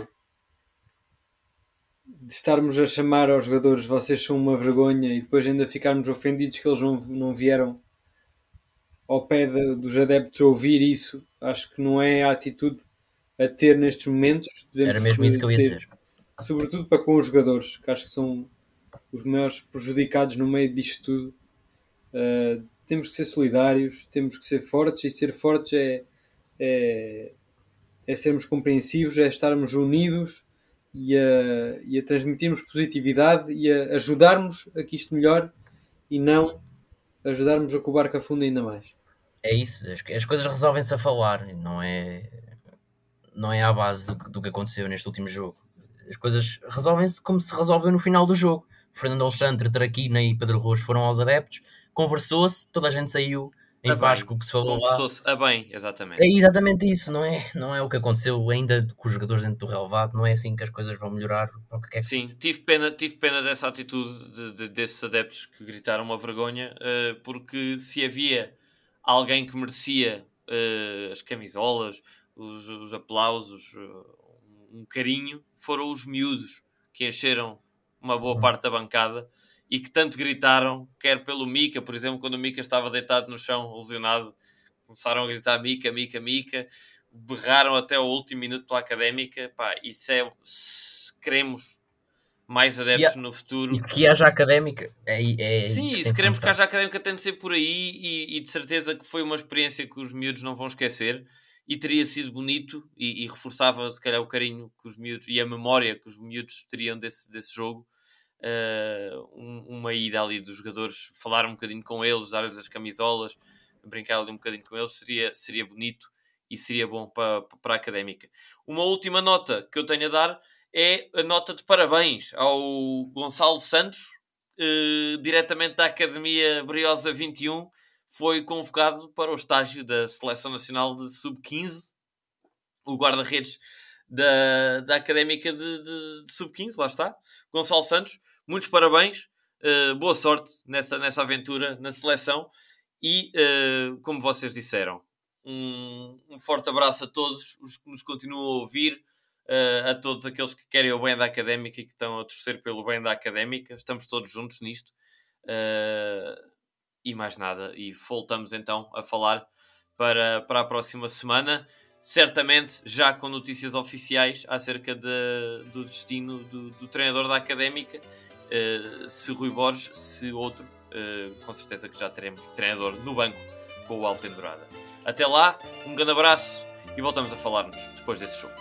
de estarmos a chamar aos jogadores vocês são uma vergonha e depois ainda ficarmos ofendidos que eles não, não vieram ao pé de, dos adeptos ouvir isso, acho que não é a atitude a ter nestes momentos. Devemos Era mesmo isso que eu ia dizer sobretudo para com os jogadores, que acho que são os maiores prejudicados no meio disto tudo. Uh, temos que ser solidários, temos que ser fortes, e ser fortes é, é, é sermos compreensivos, é estarmos unidos e a, e a transmitirmos positividade e a ajudarmos a que isto melhore e não ajudarmos a que o barco afunde ainda mais. É isso, as, as coisas resolvem-se a falar, não é, não é à base do, do que aconteceu neste último jogo. As coisas resolvem-se como se resolveu no final do jogo. Fernando Alexandre, Traquina e Pedro Roos foram aos adeptos, conversou-se, toda a gente saiu em a paz com o que se falou Conversou-se a bem, exatamente. É exatamente isso, não é, não é o que aconteceu ainda com os jogadores dentro do relevado, não é assim que as coisas vão melhorar. Para o que quer Sim, tive pena, tive pena dessa atitude de, de, desses adeptos que gritaram uma vergonha, uh, porque se havia alguém que merecia uh, as camisolas, os, os aplausos, uh, um carinho, foram os miúdos que encheram uma boa uhum. parte da bancada e que tanto gritaram, quer pelo Mika, por exemplo, quando o Mika estava deitado no chão, lesionado, começaram a gritar Mika, Mika, Mika, berraram até o último minuto pela académica. Pá, isso é. Se queremos mais adeptos no futuro. E que haja académica. É, é Sim, e se queremos que haja académica, tem de ser por aí. E, e, de certeza que foi uma experiência que os miúdos não vão esquecer. E teria sido bonito e, e reforçava, se calhar, o carinho que os miúdos e a memória que os miúdos teriam desse, desse jogo uh, uma ida ali dos jogadores, falar um bocadinho com eles, dar-lhes as camisolas, brincar ali um bocadinho com eles, seria, seria bonito e seria bom para, para a académica. Uma última nota que eu tenho a dar é a nota de parabéns ao Gonçalo Santos, uh, diretamente da Academia Briosa 21, foi convocado para o estágio da Seleção Nacional de Sub-15, o guarda-redes da, da Académica de, de, de Sub-15, lá está, Gonçalo Santos, muitos parabéns, uh, boa sorte nessa, nessa aventura na seleção e, uh, como vocês disseram, um, um, forte abraço a todos os que nos continuam a ouvir, uh, a todos aqueles que querem o bem da académica e que estão a torcer pelo bem da académica. Estamos todos juntos nisto. e mais nada. E voltamos então a falar para, para a próxima semana certamente já com notícias oficiais acerca de, do destino do, do, treinador da académica uh, se Rui Borges, se outro, uh, com certeza que já teremos treinador no banco com o Alpendurada. Até lá, um grande abraço e voltamos a falar-nos depois desse jogo.